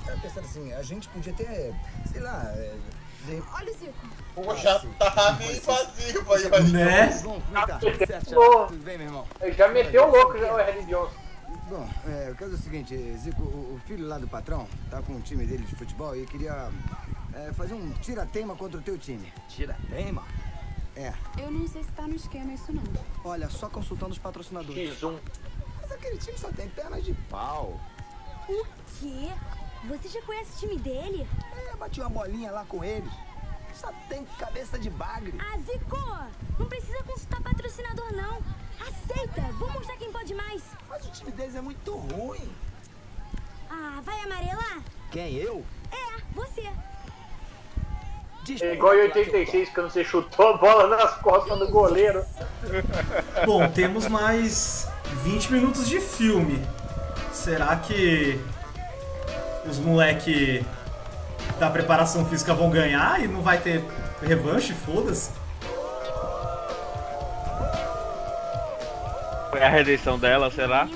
Tá pensando assim, a gente podia ter, sei lá... é, de... Olha o Zico. Pô, já tá meio vazio aí, olha. Né? É tá? Tudo certo. Tudo bem, meu irmão? Ele já meteu o louco já, o Harry Johnson. Bom, é, o caso é o seguinte, Zico, o, o filho lá do patrão tá com um time dele de futebol e queria é, fazer um tira-teima contra o teu time. Tira-teima? É. Eu não sei se tá no esquema isso não. Olha, só consultando os patrocinadores. X1. Mas aquele time só tem pernas de pau. O quê? Você já conhece o time dele? É, bati uma bolinha lá com eles. Só tem cabeça de bagre. Ah, Zico! Não precisa consultar patrocinador, não. Aceita! Vou mostrar quem pode mais. Mas o time deles é muito ruim. Ah, vai amarelar? Quem, eu? É, você. É igual em 86, quando você chutou a bola nas costas do goleiro. Bom, temos mais 20 minutos de filme. Será que os moleque da preparação física vão ganhar e não vai ter revanche? Foda-se. Foi a redenção dela, será?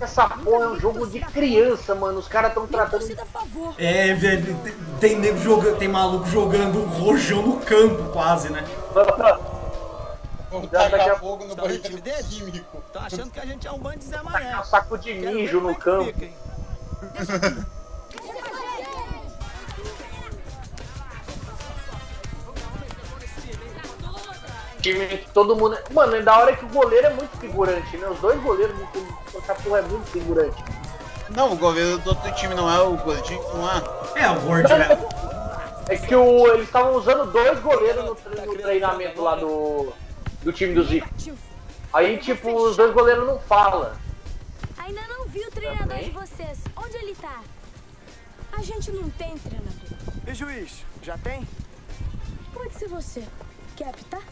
Essa porra é um jogo de criança, mano. Os caras tão tratando. É, velho, tem- tem nego jogando, tem maluco jogando rojão no campo, quase, né? Vamos tacar fogo no Tá banheiro químico. Tá achando que a gente é um bando de Zé Mané. Tacar um saco de mijo como no é campo. Time que todo mundo. Mano, é da hora que o goleiro é muito figurante, né? Os dois goleiros, essa porra é muito figurante. Não, o goleiro do outro time não é o gordinho, não é? É, o gordinho é... É que o, eles estavam usando dois goleiros no, tre- no treinamento lá do, do time do Zico. Aí, tipo, os dois goleiros não falam. Ainda não vi o treinador de vocês. Onde ele tá? A gente não tem treinador. E juiz, já tem? Pode ser você. Quer apitar?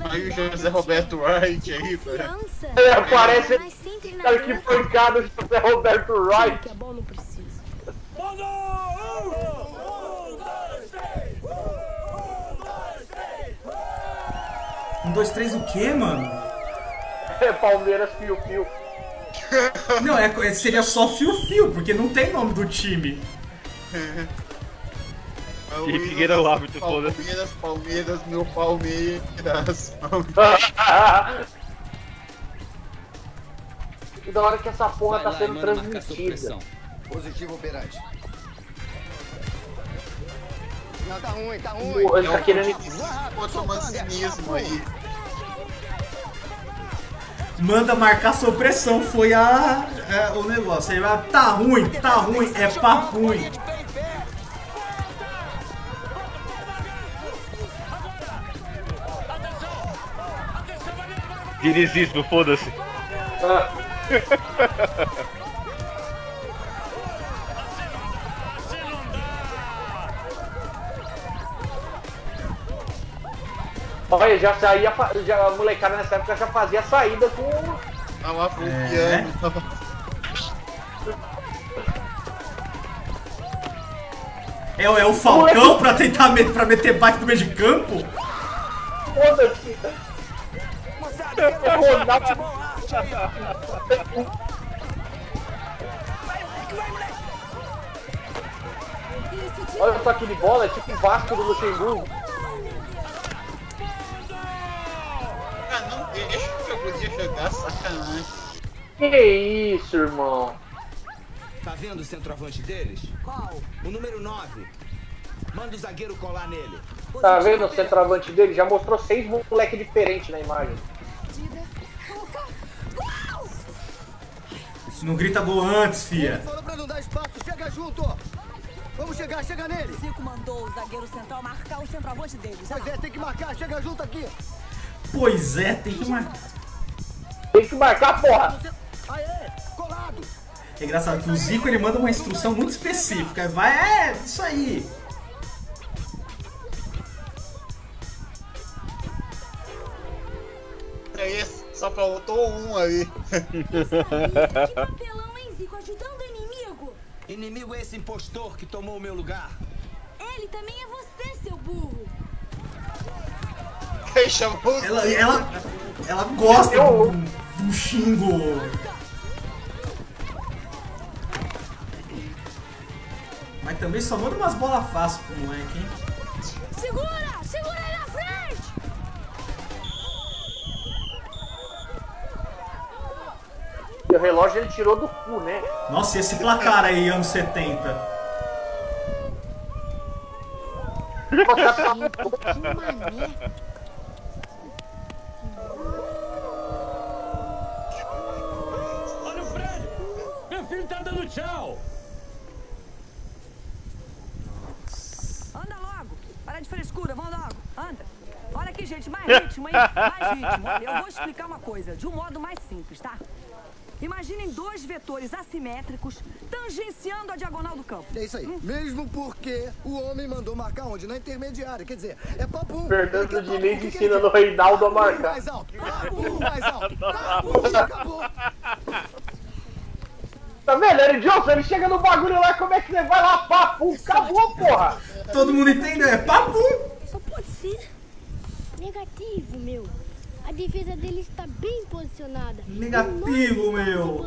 Aí o José Roberto Wright aí, velho. Criança. É, parece. Mas sem Cara, que treinador. pancada o José Roberto Wright. que é bom não precisa. Um, dois, três, o quê, mano? É Palmeiras Fio Fio. Não, é, seria só fio-fio, porque não tem nome do time. E Figueira é o árbitro, foda-se. Palmeiras, Palmeiras, meu Palmeiras. E da hora que essa porra Vai tá lá sendo transmitida. Positivo operante. Não, tá ruim, tá ruim. Pô, ele tá querendo. Outro um mancinismo aí. Manda marcar sua pressão, foi a, é, o negócio. Aí vai, tá ruim, tá ruim, é papo ruim. Dinizismo, foda-se. Olha, já saía. Já, a molecada nessa época já fazia saída com. Tava É. bloqueando. tava- É, o- é o Falcão pra tentar met, pra meter bate no meio de campo? Foda-se. É Ronaldo. Olha só aquele bola, é tipo o Vasco do Luxemburgo. Ah, não deixa que eu podia jogar, sacanagem. Que isso, irmão? Tá vendo o centroavante deles? Qual? O número 9. Manda o zagueiro colar nele. Tá vendo o centroavante dele? Já mostrou seis moleque diferentes na imagem. Não grita gol antes, fia. Falou pra não dar espaço, chega junto! Vamos chegar, chega nele! Zico mandou o zagueiro central marcar o centroavante deles. Pois é, tem que marcar, chega junto aqui! Pois é, tem que marcar. Tem que marcar, porra! Aê, colado! É engraçado que o Zico ele manda uma instrução muito específica. Vai, é, isso aí. Aí só faltou um aí. Papelão, hein, Zico? Ajudando o inimigo? Inimigo é esse impostor que tomou o meu lugar. Ele também é você, seu burro. Quem chamou Ela, ela, ela gosta do, do xingo. Mas também só manda umas bolas fáceis pro moleque, hein? Segura relógio ele tirou do cu, né? Nossa, e esse placar aí, anos 70? Olha o Fred! Meu filho tá dando tchau! Anda logo. Para de frescura, vamos logo. Anda. Olha aqui, gente, mais ritmo, hein? Mais ritmo. Olha, eu vou explicar uma coisa, de um modo mais simples, tá? Imaginem dois vetores assimétricos tangenciando a diagonal do campo. É isso aí. Mesmo porque o homem mandou marcar onde? Na intermediária. Quer dizer, é papo. Fernando Diniz ensinando o Reinaldo a marcar. Mais alto. Papo mais alto. Papo acabou. Tá vendo, Eric Johnson? Ele chega no bagulho lá, como é que você vai lá? Papo, acabou, porra! Todo mundo entende, é papo. Só pode ser negativo, meu. A defesa dele está bem posicionada. Negativo, meu.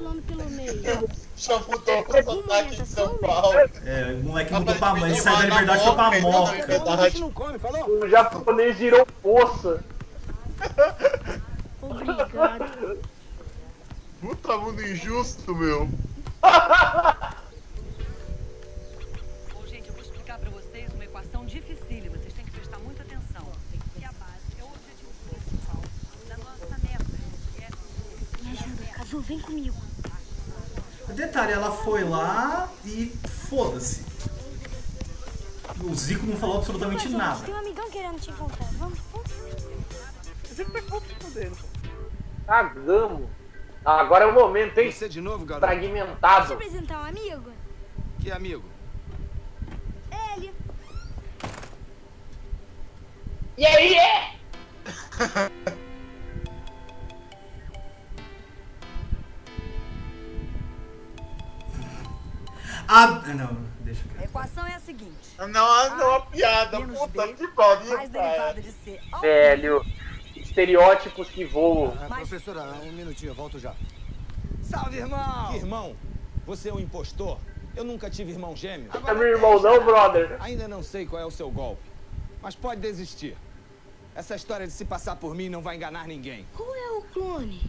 Shampoo tocou o ataque de São Paulo. É, o moleque mudou pra mãe, ele sai da liberdade e foi pra moca. O japonês virou poça. Obrigado. Puta mundo injusto, meu. vem comigo. Detalhe, ela foi lá e foda-se. O Zico não falou absolutamente nada. Tem um amigão querendo te encontrar. Vamos, vamos. Cagamos. Ah, agora é o momento, hein? Você de novo, garoto? Deixa eu Fragmentado. apresentar um amigo. Que amigo? Ele. E aí, é? Ah, não, deixa eu A equação é a seguinte. Não, não, uma piada. menos Puta que pariu, mais cara. C. Velho. Estereótipos que voam. Ah, professora, um minutinho, eu volto já. Salve, irmão! Irmão, você é um impostor? Eu nunca tive irmão gêmeo. É meu irmão não, brother. Ainda não sei qual é o seu golpe, mas pode desistir. Essa história de se passar por mim não vai enganar ninguém. Qual é o clone?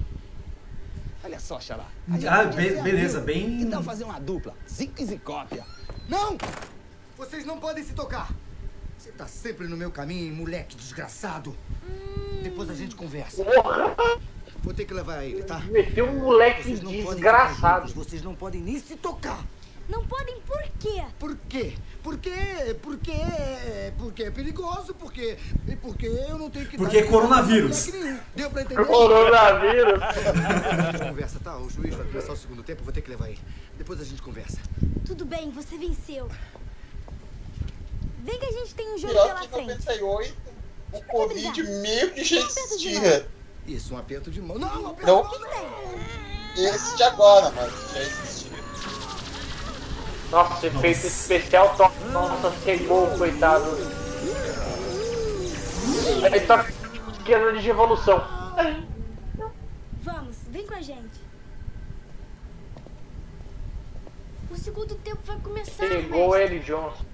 Olha só, Xará. Ah, be- beleza, bem. Que tal fazer uma dupla? Zico e Zicópia. Não! Vocês não podem se tocar. Você tá sempre no meu caminho, moleque desgraçado. Depois a gente conversa. Vou ter que levar ele, tá? Meteu um moleque Vocês desgraçado. Vocês não podem nem se tocar. Não podem por quê? Por quê? Porque, porque, porque é perigoso, porque, porque eu não tenho que Porque dar- coronavírus. Deu pra entender? Coronavírus. Depois a gente conversa, tá? O juiz vai começar o segundo tempo, vou ter que levar ele. Depois a gente conversa. Tudo bem, você venceu. Vem que a gente tem um jogo Pior pela que frente. 98, o Covid meio que já existia. Isso, um aperto de mão. Não, um aperto Não. de mão. Esse de agora, mas já existia. Nossa, efeito especial top. Nossa, queimou, coitado. Ele tá querendo de evolução. Vamos, vem com a gente. O segundo tempo vai começar, Pegou mestre. ele, Johnson.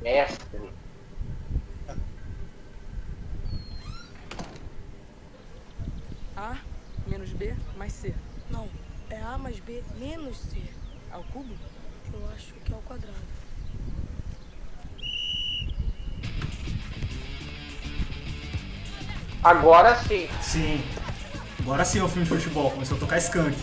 Mestre. A menos B mais C. Não, é A mais B menos C. Ao cubo? Eu acho que é ao quadrado. Agora sim. Sim. Agora sim é o filme de futebol. Começou a tocar skunk.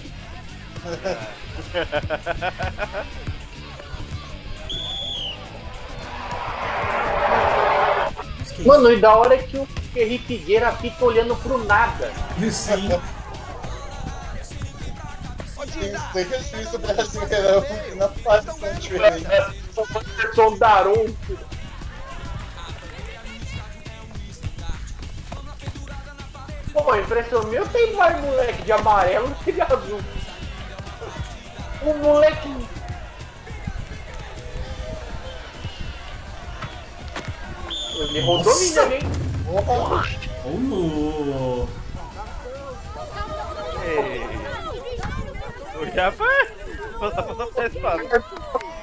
Mano, e da hora que o Henrique Gueira fica olhando pro nada. Sim. Tem registro brasileirão que não faz tão diferente. Anderson Daronco. Pô, impressão minha tem mais moleque de amarelo do que de azul. O moleque. Ele rodou minha, hein? Oh. O Japa passa passa por esse passo.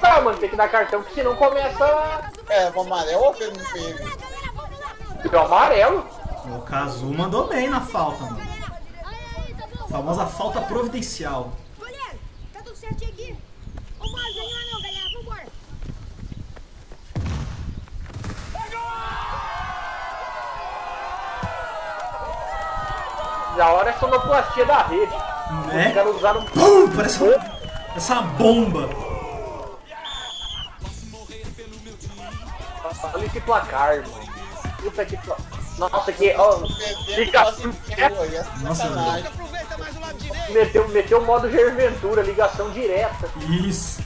Tá, mano, tem que dar cartão, porque senão começa. É, o amarelo ou vermelho? o amarelo. O Kazu mandou bem na falta, mano. A famosa falta providencial. Da hora é sonoplastia da rede. Né? Os caras usaram. Pum, parece uma, uma bomba. Olha esse placar, mano. Puta que pla- Nossa, que. Ó, fica. Nossa, Meteu, meteu o modo Jair Ventura, ligação direta. Isso.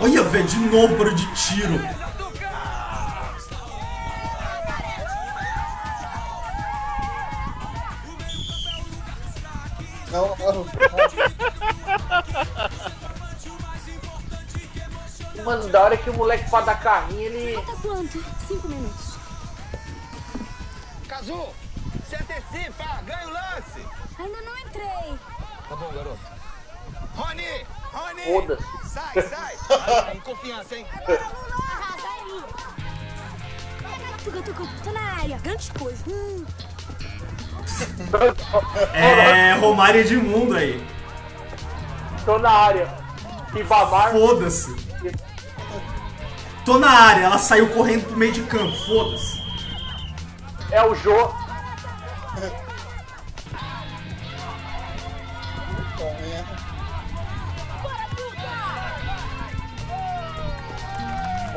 Olha, velho, de novo barulho de tiro. Não, não. Mano, da hora que o moleque pra dar carrinho, ele. Falta quanto? Cinco minutos. Cazu, se antecipa, ganha o lance. Ainda não entrei. Tá bom, garoto. Rony, Rony. Foda-se. Sai, sai. Vai, vai, confiança, hein? Tuca, tuca, tô na área. Grande coisa. Hum. É, Romário Edmundo aí. Tô na área. Ribamar. Foda-se. Tô na área, ela saiu correndo pro meio de campo, foda-se. É o Jô.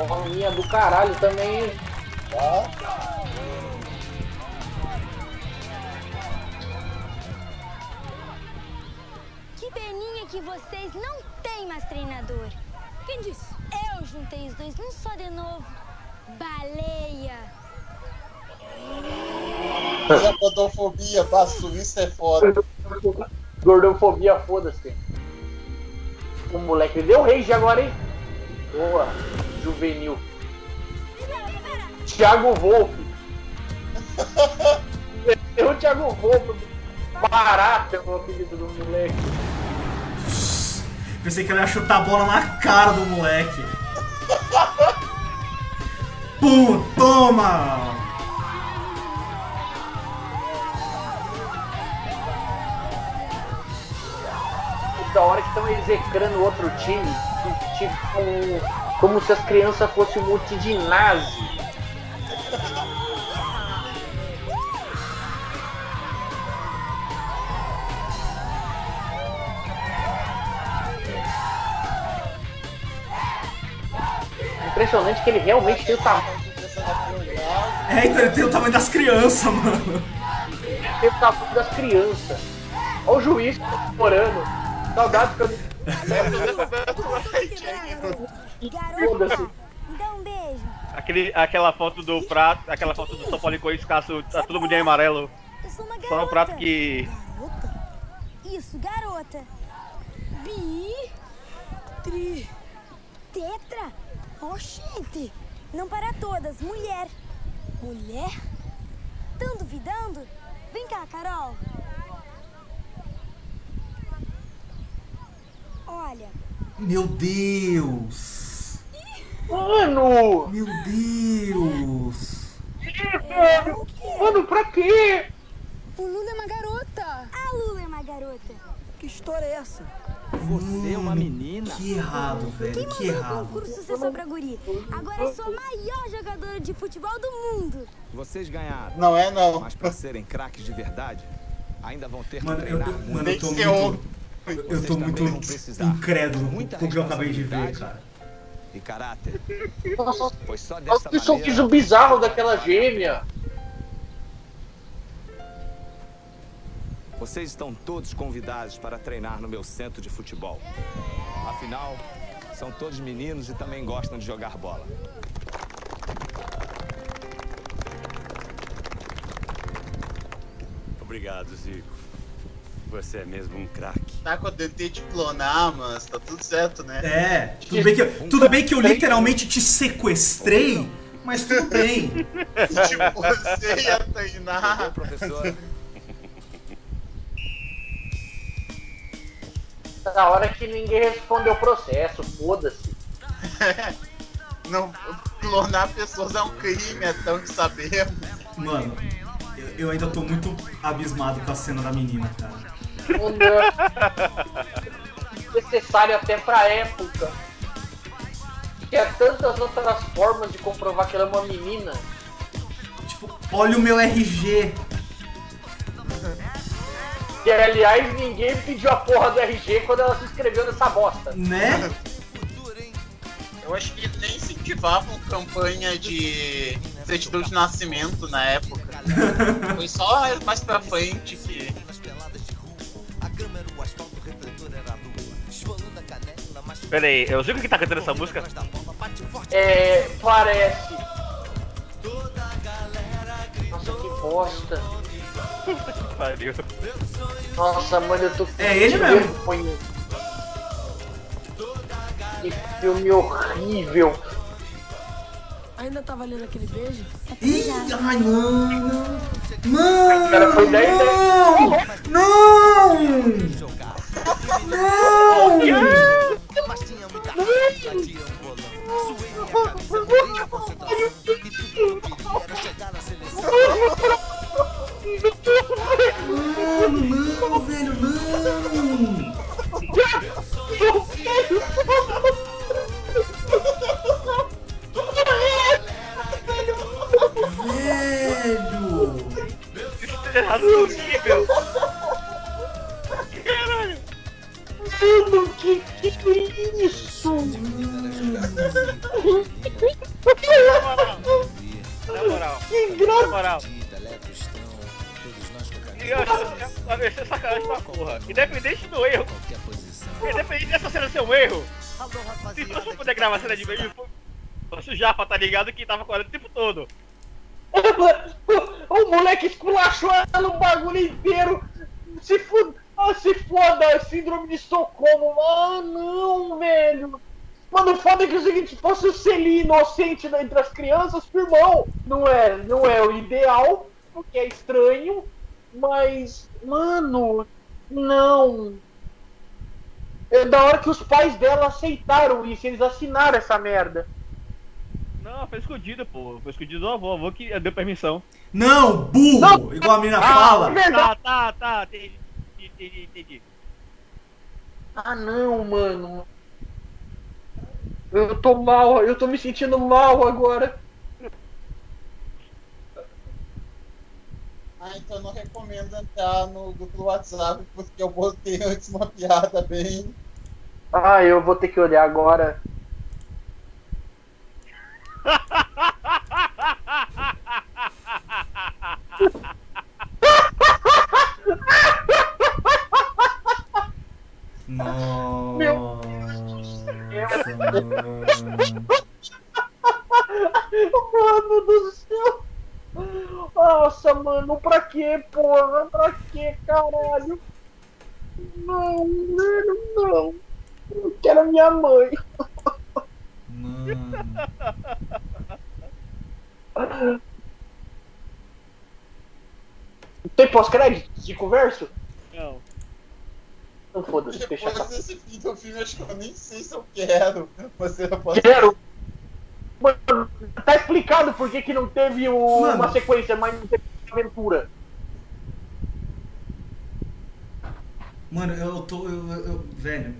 Bolinha do caralho também. Que peninha que vocês não têm mais treinador. Quem disse? Eu juntei os dois num só de novo. Baleia. Essa podofobia, pá, Suíça é foda. Gordofobia, foda-se. O moleque deu rage agora, hein? Boa, juvenil. Thiago Volpe. Meteu o Thiago Volpe. Barata é o apelido do moleque. Pensei que ela ia chutar a bola na cara do moleque. Pum, toma! Da hora que estão execrando outro time, tipo, como se as crianças fossem um monte de nazi. Impressionante que ele realmente tem o tamanho. É, então ele tem o tamanho das crianças, mano. Tem o tamanho das crianças. Olha o juiz comemorando. Saudades que eu Garoto, me dá um beijo. Aquele, aquela foto do prato, aquela foto do São Paulo com escasso, tá todo mundo em amarelo. Eu sou uma Só garota. no prato que. Isso, garota. Bi. Tri. Tetra. Oxente. Não para todas. Mulher. Mulher? Tão duvidando? Vem cá, Carol. Olha. Meu Deus! Mano! Meu Deus! Mano, mano, pra quê? O Lula é uma garota. A Lula é uma garota. Que história é essa? Você é uma menina? Que errado, velho. Quem Que mandou o errado. concurso ser sobre a guri? Agora eu sou a maior jogadora de futebol do mundo. Vocês ganharam. Não é não. Mas pra serem craques de verdade, ainda vão ter que Mano, eu treinar tô, muito. mano, eu tô que muito. Eu tô Vocês muito incrédulo Muita com o que eu acabei de ver, cara. E caráter. Nossa, Pois só olha dessa que sorriso maneira... bizarro daquela gêmea. Vocês estão todos convidados para treinar no meu centro de futebol. Afinal, são todos meninos e também gostam de jogar bola. Obrigado, Zico. Você é mesmo um craque. Tá, eu tentei te clonar, mas tá tudo certo, né? É, tudo bem que eu, tudo bem que eu literalmente te sequestrei, mas tudo bem. tipo, você ia treinar. Professor, Na hora que ninguém respondeu o processo, foda-se. Não, clonar pessoas é um crime, é tão que sabemos. Mano, eu, eu ainda tô muito abismado com a cena da menina, cara. Necessário até pra época. Tinha tantas outras formas de comprovar que ela é uma menina. Olha o meu RG. E aliás, ninguém pediu a porra do RG quando ela se inscreveu nessa bosta. Né? Eu acho que nem incentivavam campanha de certidão de nascimento na época. Foi só mais pra frente que. Pera aí, é o Zico que tá cantando essa música? É. parece. Nossa, que bosta. Pariu. Nossa, mano, eu tô. É ele mesmo. vergonha. Que filme horrível. Ainda tá valendo aquele beijo? Ih, ai não, não. Não! Cara, foi 10 Não! Não! Mas tinha que. Mano, não, velho, não! Velho! Errado. Caralho! Mano, que que é isso? Na moral. Que Na graça! Eu é sacanagem porra. Independente do erro. Independente dessa cena ser um erro. Se pra poder gravar a cena de meio, fosse o Japa, tá ligado? Que tava correndo o tempo todo. O moleque esculachou ela no bagulho inteiro. Se foda, ah, se foda, síndrome de Estocolmo. Ah, não, velho. Mano, foda é que é o seguinte, fosse o Celi inocente entre as crianças, firmão, não é, não é o ideal, porque é estranho, Mas, mano, não. É da hora que os pais dela aceitaram isso, eles assinaram essa merda. Não, foi escondido, pô. Foi escondido do avô. O avô que deu permissão. Não, burro! Não. Igual a menina Ah, fala. Tá, tá, tá. Entendi, entendi, entendi. Ah não, mano. Eu tô mal, eu tô me sentindo mal agora. Ah, então não recomendo entrar no grupo do WhatsApp, porque eu botei antes uma piada bem. Ah, eu vou ter que olhar agora. Mano do céu! Nossa, mano, pra que, porra? Pra que, caralho? Não, mano, não. Eu quero a minha mãe. Tem pós-crédito de converso? Não. Não foda-se, deixa Depois essa. desse fim do filme, acho que eu nem sei se eu quero. Você não pode. Quero! Mano, tá explicado por que, que não teve o- Mano. uma sequência, mas não teve aventura. Mano, eu tô. Eu, eu- eu- velho.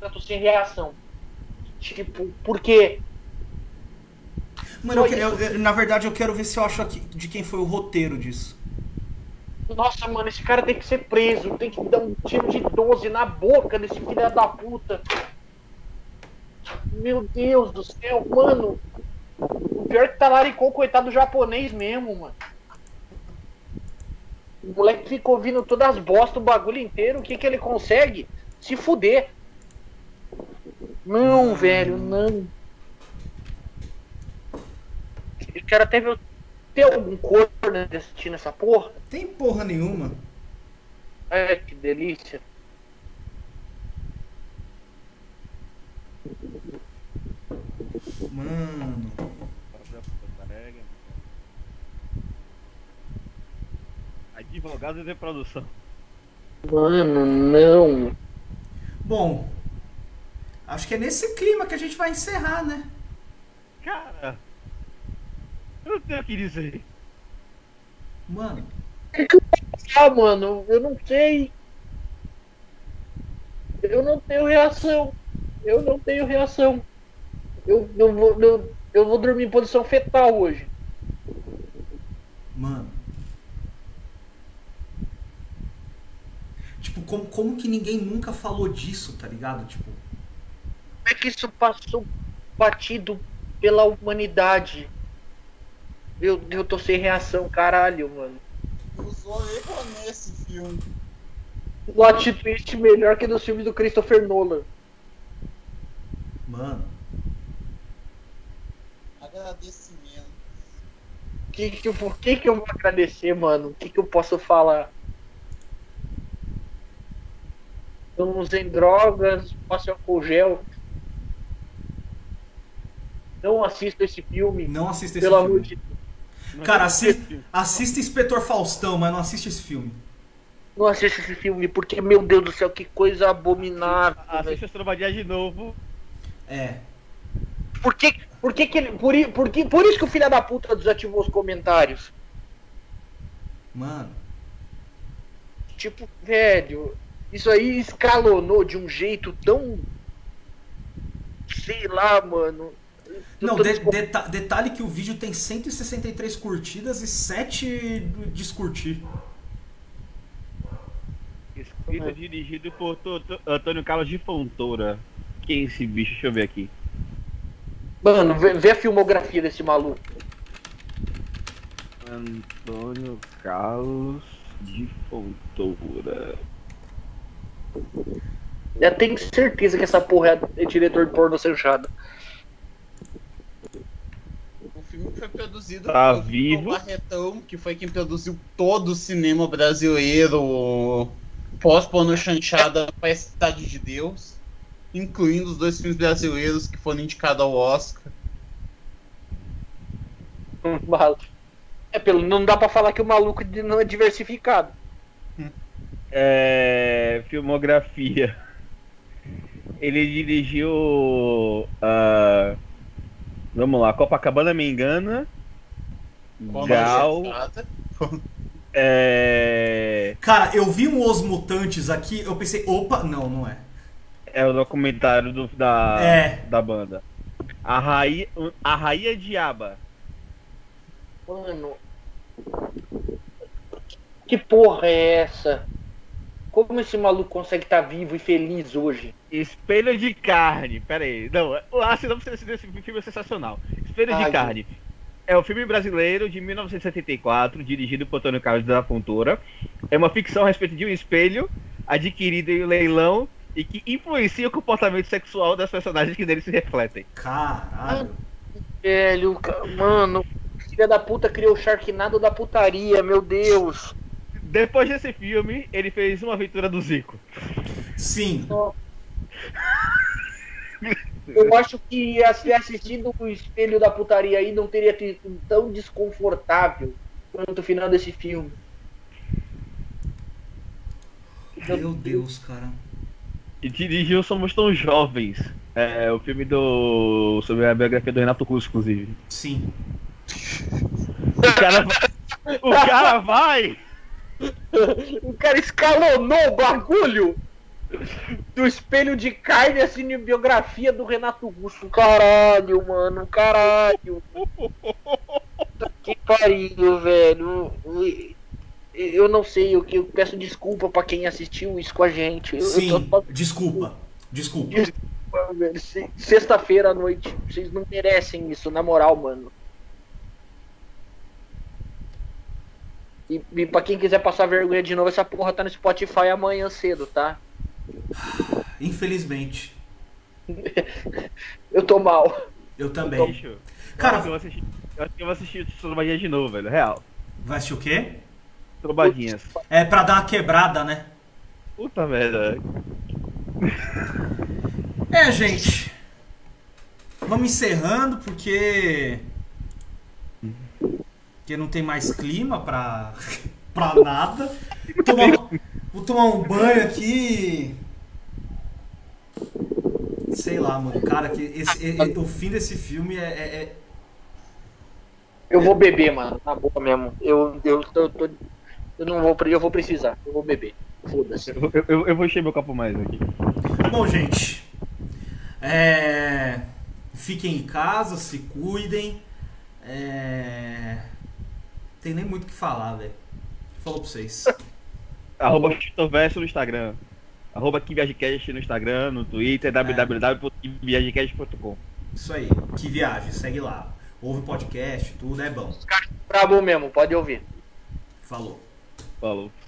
Eu tô sem reação. Tipo, por quê? Mano, eu eu- eu- na verdade eu quero ver se eu acho aqui de quem foi o roteiro disso. Nossa, mano, esse cara tem que ser preso. Tem que dar um tiro de 12 na boca desse filho da puta. Meu Deus do céu, mano. O pior é que talaricou o coitado japonês mesmo, mano. O moleque fica ouvindo todas as bostas, o bagulho inteiro. O que que ele consegue? Se fuder. Não, velho, não. Eu quero até ver. Tem algum corno assistindo essa porra? Tem porra nenhuma. É, que delícia. Mano. Advogados de produção. Mano, não. Bom. Acho que é nesse clima que a gente vai encerrar, né? Cara. Eu não tenho o que dizer. Mano. Ah, mano, eu não sei. Eu não tenho reação. Eu não tenho reação. Eu, eu, vou, eu, eu vou dormir em posição fetal hoje. Mano. Tipo, como, como que ninguém nunca falou disso, tá ligado? Tipo. Como é que isso passou batido pela humanidade? Eu, eu tô sem reação, caralho, mano. Usou erro nesse filme. Plot twist melhor que nos filmes do Christopher Nolan. Mano. Agradecimento. Que que, por que, que eu vou agradecer, mano? O que, que eu posso falar? Eu não usei drogas, passo álcool gel. Não assisto esse filme. Não assista esse Pelo filme. amor de Deus. Cara, assi assista Inspetor Faustão, mas não assiste esse filme. Não assisto esse filme, porque, meu Deus do céu, que coisa abominável. Assiste as trombadinhas de novo. É. Por que, por que, que ele. Por, por, que, por isso que o filho da puta desativou os comentários. Mano. Tipo, velho, isso aí escalonou de um jeito tão. Sei lá, mano. Não, de- deta- detalhe que o vídeo tem 163 curtidas e 7 descurtir. Escrito dirigido por Antônio Carlos de Fontoura. Quem é esse bicho? Deixa eu ver aqui. Mano, vê, vê a filmografia desse maluco. Antônio Carlos de Fontoura. Eu tenho certeza que essa porra é- diretor de porno chanchada. O filme foi produzido Tá por vivo. Vitor Barretão, que foi quem produziu todo o cinema brasileiro pós-porno chanchada para a Cidade de Deus, incluindo os dois filmes brasileiros que foram indicados ao Oscar. É, pelo não dá pra falar que o maluco não é diversificado. É, filmografia. Ele dirigiu. ah, vamos lá, Copacabana Me Engana. Gal. dessa É. Cara, eu vi um Os Mutantes aqui, eu pensei, opa, não, não é. É o documentário do, da, É. da banda. A Raia, a Raia Diaba. Mano. Que porra é essa? Como esse maluco consegue estar vivo e feliz hoje? Espelho de carne. Pera aí. Não, a sinopse desse, desse filme é sensacional. Espelho Ai, de carne. É um filme brasileiro de 1974, dirigido por Antônio Carlos da Fontoura. É uma ficção a respeito de um espelho adquirido em um leilão e que influencia o comportamento sexual das personagens que nele se refletem. Caralho. Velho, mano. Filha da puta criou o Sharknado da putaria, meu Deus. Depois desse filme, ele fez uma aventura do Zico. Sim. Eu acho que se assistindo o espelho da putaria aí não teria sido tão desconfortável quanto o final desse filme. Meu Deus, cara. E dirigiu Somos Tão Jovens. É o filme do. sobre a biografia do Renato Russo, inclusive. Sim. O cara vai. O cara vai! o cara escalonou o bagulho do espelho de carne assim na biografia do Renato Russo. Caralho, mano, caralho. Que pariu, velho. Eu não sei, eu, eu peço desculpa pra quem assistiu isso com a gente. Eu- eu Sim, tô- desculpa. Desculpa. Desculpa, velho. Sexta-feira à noite, vocês não merecem isso, na moral, mano. E, e pra quem quiser passar vergonha de novo, essa porra tá no Spotify amanhã cedo, tá? Infelizmente. Eu tô mal. Eu também. Cara- eu acho que eu vou assistir, eu acho que eu vou assistir o Trombadinhas de novo, velho. Real. Vai assistir o quê? Trombadinhas. É pra dar uma quebrada, né? Puta merda. É, gente. Vamos encerrando porque. Porque não tem mais clima pra. pra nada. Tomar- Vou tomar um banho aqui. Sei lá, mano. Cara, que esse, e- o fim desse filme é- é- é Eu vou beber, mano, na boca mesmo. Eu, eu, tô, tô- eu não vou, eu vou precisar. Eu vou beber. Foda-se. Eu, eu, eu vou encher meu copo mais aqui. Bom, gente. É... Fiquem em casa, se cuidem. É... Tem nem muito o que falar, velho. Falou pra vocês. Arroba Chitoverso no Instagram. Arroba KiViagemCast no Instagram, no Twitter, www.kiviagecast.com. Isso aí. Que viagem, segue lá. Ouve podcast, tudo é bom. Brabo mesmo, pode ouvir. Falou. Falou.